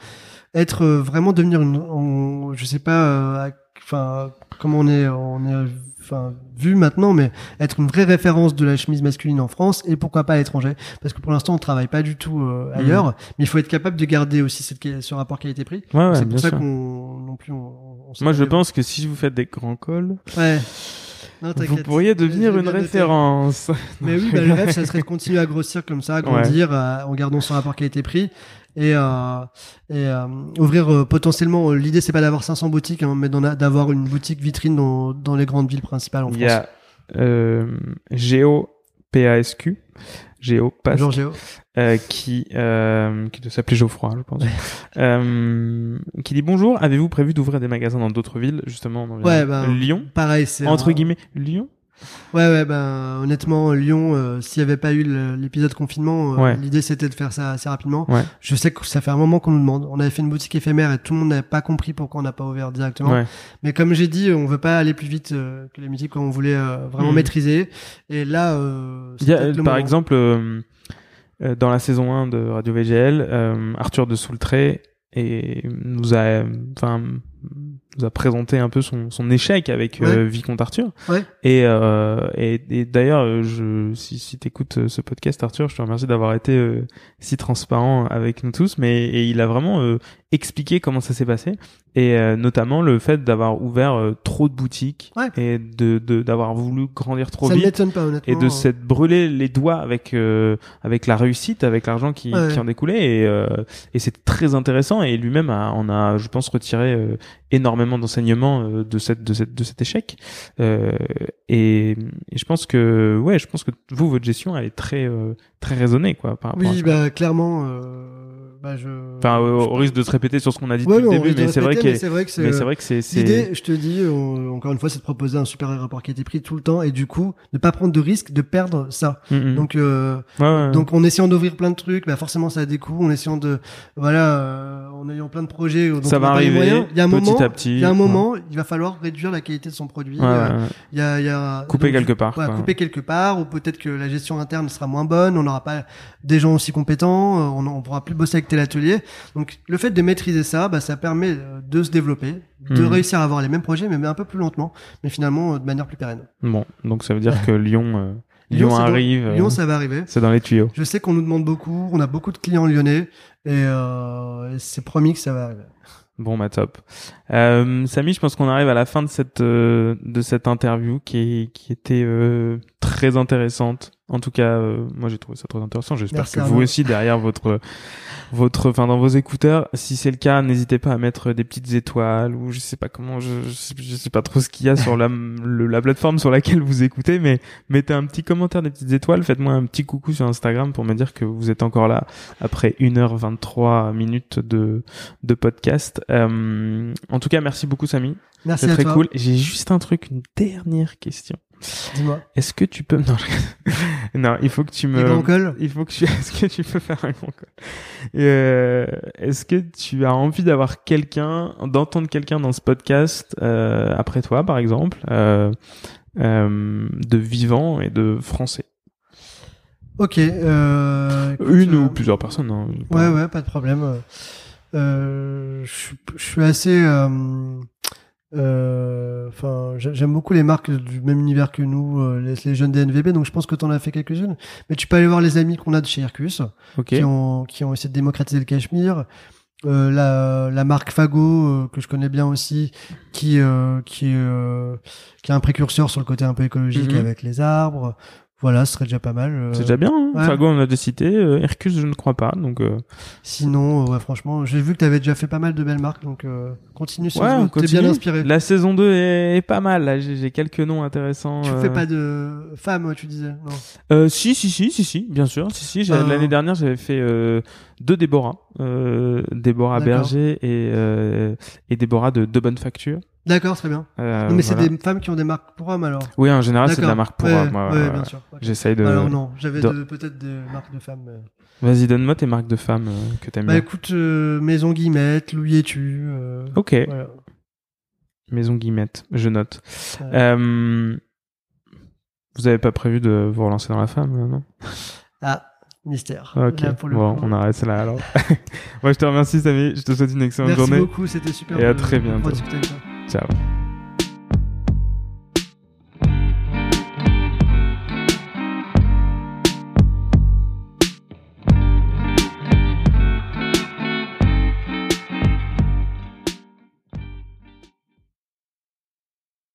Être euh, vraiment devenir une, je sais pas, euh, enfin, comment on est, on est, enfin, vu maintenant, mais être une vraie référence de la chemise masculine en France et pourquoi pas à l'étranger, parce que pour l'instant, on travaille pas du tout mm. ailleurs, mais il faut être capable de garder aussi cette, ce rapport qualité-prix. Ouais, c'est pour ça qu'on, non plus, on, Moi, je pense que si vous faites des grands cols. Ouais. Vous pourriez devenir une référence. Mais oui, bah, le rêve, ça serait de continuer à grossir comme ça, à grandir, en gardant son rapport qualité-prix et, euh, et euh, ouvrir euh, potentiellement. L'idée, c'est pas d'avoir 500 boutiques, hein, mais d'avoir une boutique vitrine dans, dans les grandes villes principales en France. Il y a euh, Géo PASQ Géo, pas Géo. Euh, qui euh, qui doit s'appeler Geoffroy, je pense. euh, qui dit bonjour. Avez-vous prévu d'ouvrir des magasins dans d'autres villes, justement, dans ouais, ben, Lyon Pareil, c'est entre guillemets Lyon. Ouais, ouais, ben honnêtement, Lyon, euh, s'il n'y avait pas eu l'épisode confinement, euh, l'idée c'était de faire ça assez rapidement. Ouais. Je sais que ça fait un moment qu'on nous demande. On avait fait une boutique éphémère et tout le monde n'avait pas compris pourquoi on n'a pas ouvert directement. Mais comme j'ai dit, on veut pas aller plus vite que les musiques qu'on voulait vraiment mm. maîtriser. Et là, y a, par exemple, dans la saison 1 de Radio VGL, Arthur de Soultré et nous a, enfin nous a présenté un peu son, son échec avec euh, Vicomte Arthur. Ouais. Et, euh, et, et d'ailleurs, je, si, si tu écoutes euh, ce podcast, Arthur, je te remercie d'avoir été euh, si transparent avec nous tous. Mais et il a vraiment euh, expliqué comment ça s'est passé. Et notamment le fait d'avoir ouvert trop de boutiques et de d'avoir voulu grandir trop ça vite pas, et de s'être brûlé les doigts avec avec la réussite, avec l'argent qui, qui en découlait. Et et c'est très intéressant. Et lui-même en a, je pense, retiré énormément d'enseignements euh, de cette de cette de cet échec. Euh, et, et, je pense que ouais je pense que vous votre gestion elle est très euh, très raisonnée quoi par oui à bah clairement bah, je. Enfin, au, je- au risque de se répéter sur ce qu'on a dit Ouais, depuis le début, mais c'est vrai répéter, que c'est vrai que c'est. vrai que L'idée, je te dis, on- encore une fois, c'est de proposer un super rapport qui a été pris tout le temps et du coup, ne pas prendre de risque de perdre ça. Mm, mm. Donc, euh, Ouais, ouais. donc en essayant d'ouvrir plein de trucs, bah forcément ça a des coûts. En essayant de, voilà, euh, en ayant plein de projets, ça va arriver il y a un petit moment, à petit. il y a un moment, il va falloir réduire la qualité de son produit. Euh. Il y a, il y a couper donc, quelque part. Couper quelque part, ou peut-être que la gestion interne sera moins bonne, on n'aura pas des gens aussi compétents, euh, on, on pourra plus bosser avec tel atelier. Donc le fait de maîtriser ça, bah, ça permet euh, de se développer, de Mhm. réussir à avoir les mêmes projets, mais un peu plus lentement, mais finalement euh, de manière plus pérenne. Bon, donc ça veut dire que Lyon, euh, Lyon, Lyon, c'est dans- arrive. Lyon, ça va arriver. c'est dans les tuyaux. Je sais qu'on nous demande beaucoup, on a beaucoup de clients lyonnais, et, euh, c'est promis que ça va arriver. Bon, bah top. Euh, Samy, je pense qu'on arrive à la fin de cette euh, de cette interview qui qui était euh, très intéressante. En tout cas, euh, moi j'ai trouvé ça très intéressant. J'espère que vous aussi derrière votre votre enfin dans vos écouteurs, si c'est le cas, n'hésitez pas à mettre des petites étoiles ou je sais pas comment je je sais, pas trop ce qu'il y a sur la le- la plateforme sur laquelle vous écoutez, mais mettez un petit commentaire, des petites étoiles, faites-moi un petit coucou sur Instagram pour me dire que vous êtes encore là après 1h23 minutes de de podcast. Euh, en tout cas, merci beaucoup Samy. Merci C'est à très toi. cool. J'ai juste un truc, une dernière question. Dis-moi. Est-ce que tu peux non, je- non, il faut que tu me Les grands il faut que tu est-ce que tu peux faire un grand Et, euh, est-ce que tu as envie d'avoir quelqu'un d'entendre quelqu'un dans ce podcast euh, après toi par exemple euh, euh, de vivant et de français? Ok. Euh, écoute, une euh, ou plusieurs personnes hein, Ouais, ouais, pas de problème. Euh, je, suis- je suis assez. Euh, Enfin, j'ai- j'aime beaucoup les marques du même univers que nous, euh, les, les jeunes DNVB. Donc, je pense que tu en as fait quelques-unes. Mais tu peux aller voir les amis qu'on a de chez Hercus, ok qui ont qui ont essayé de démocratiser le cachemire. Euh, la, la marque Fago euh, que je connais bien aussi, qui euh, qui euh, qui est un précurseur sur le côté un peu écologique Mhm. avec les arbres. Voilà, ce serait déjà pas mal. euh. c'est déjà bien hein ouais. Fago on a déjà cité euh, Hercus je ne crois pas donc euh, Sinon, euh, ouais, franchement, j'ai vu que tu avais déjà fait pas mal de belles marques, donc euh, continue sur Ouais, T'es bien inspiré. la saison 2 est, est pas mal là j'ai quelques noms intéressants Tu fais pas de femmes, tu disais Non. Euh, si, si, si, si, si, bien sûr. Si, si. Ah. L'année dernière, j'avais fait euh, deux Déborah, euh, Déborah. Berger et euh, et Déborah de De Bonne Facture. D'accord, très bien. Euh, non, mais voilà. c'est des femmes qui ont des marques pour hommes alors. Oui, en général, c'est de la marque pour ouais, hommes, ouais, ouais, bien sûr. J'essaye de. Alors non, j'avais de- peut-être des marques de femmes. mais- Vas-y, donne-moi tes marques de femmes euh, que t'aimes Bah bien. écoute, euh, Maison Guillemette, Louis et tu. Euh, Ok. voilà. Maison Guillemette, je note. Euh, vous avez pas prévu de vous relancer dans la femme, euh, non? Ah, mystère. Ok. Là, pour le bon, coup. on arrête là alors. Moi, je te remercie, Samy. Je te souhaite une excellente Merci journée. beaucoup, c'était super. Et à très bientôt. So.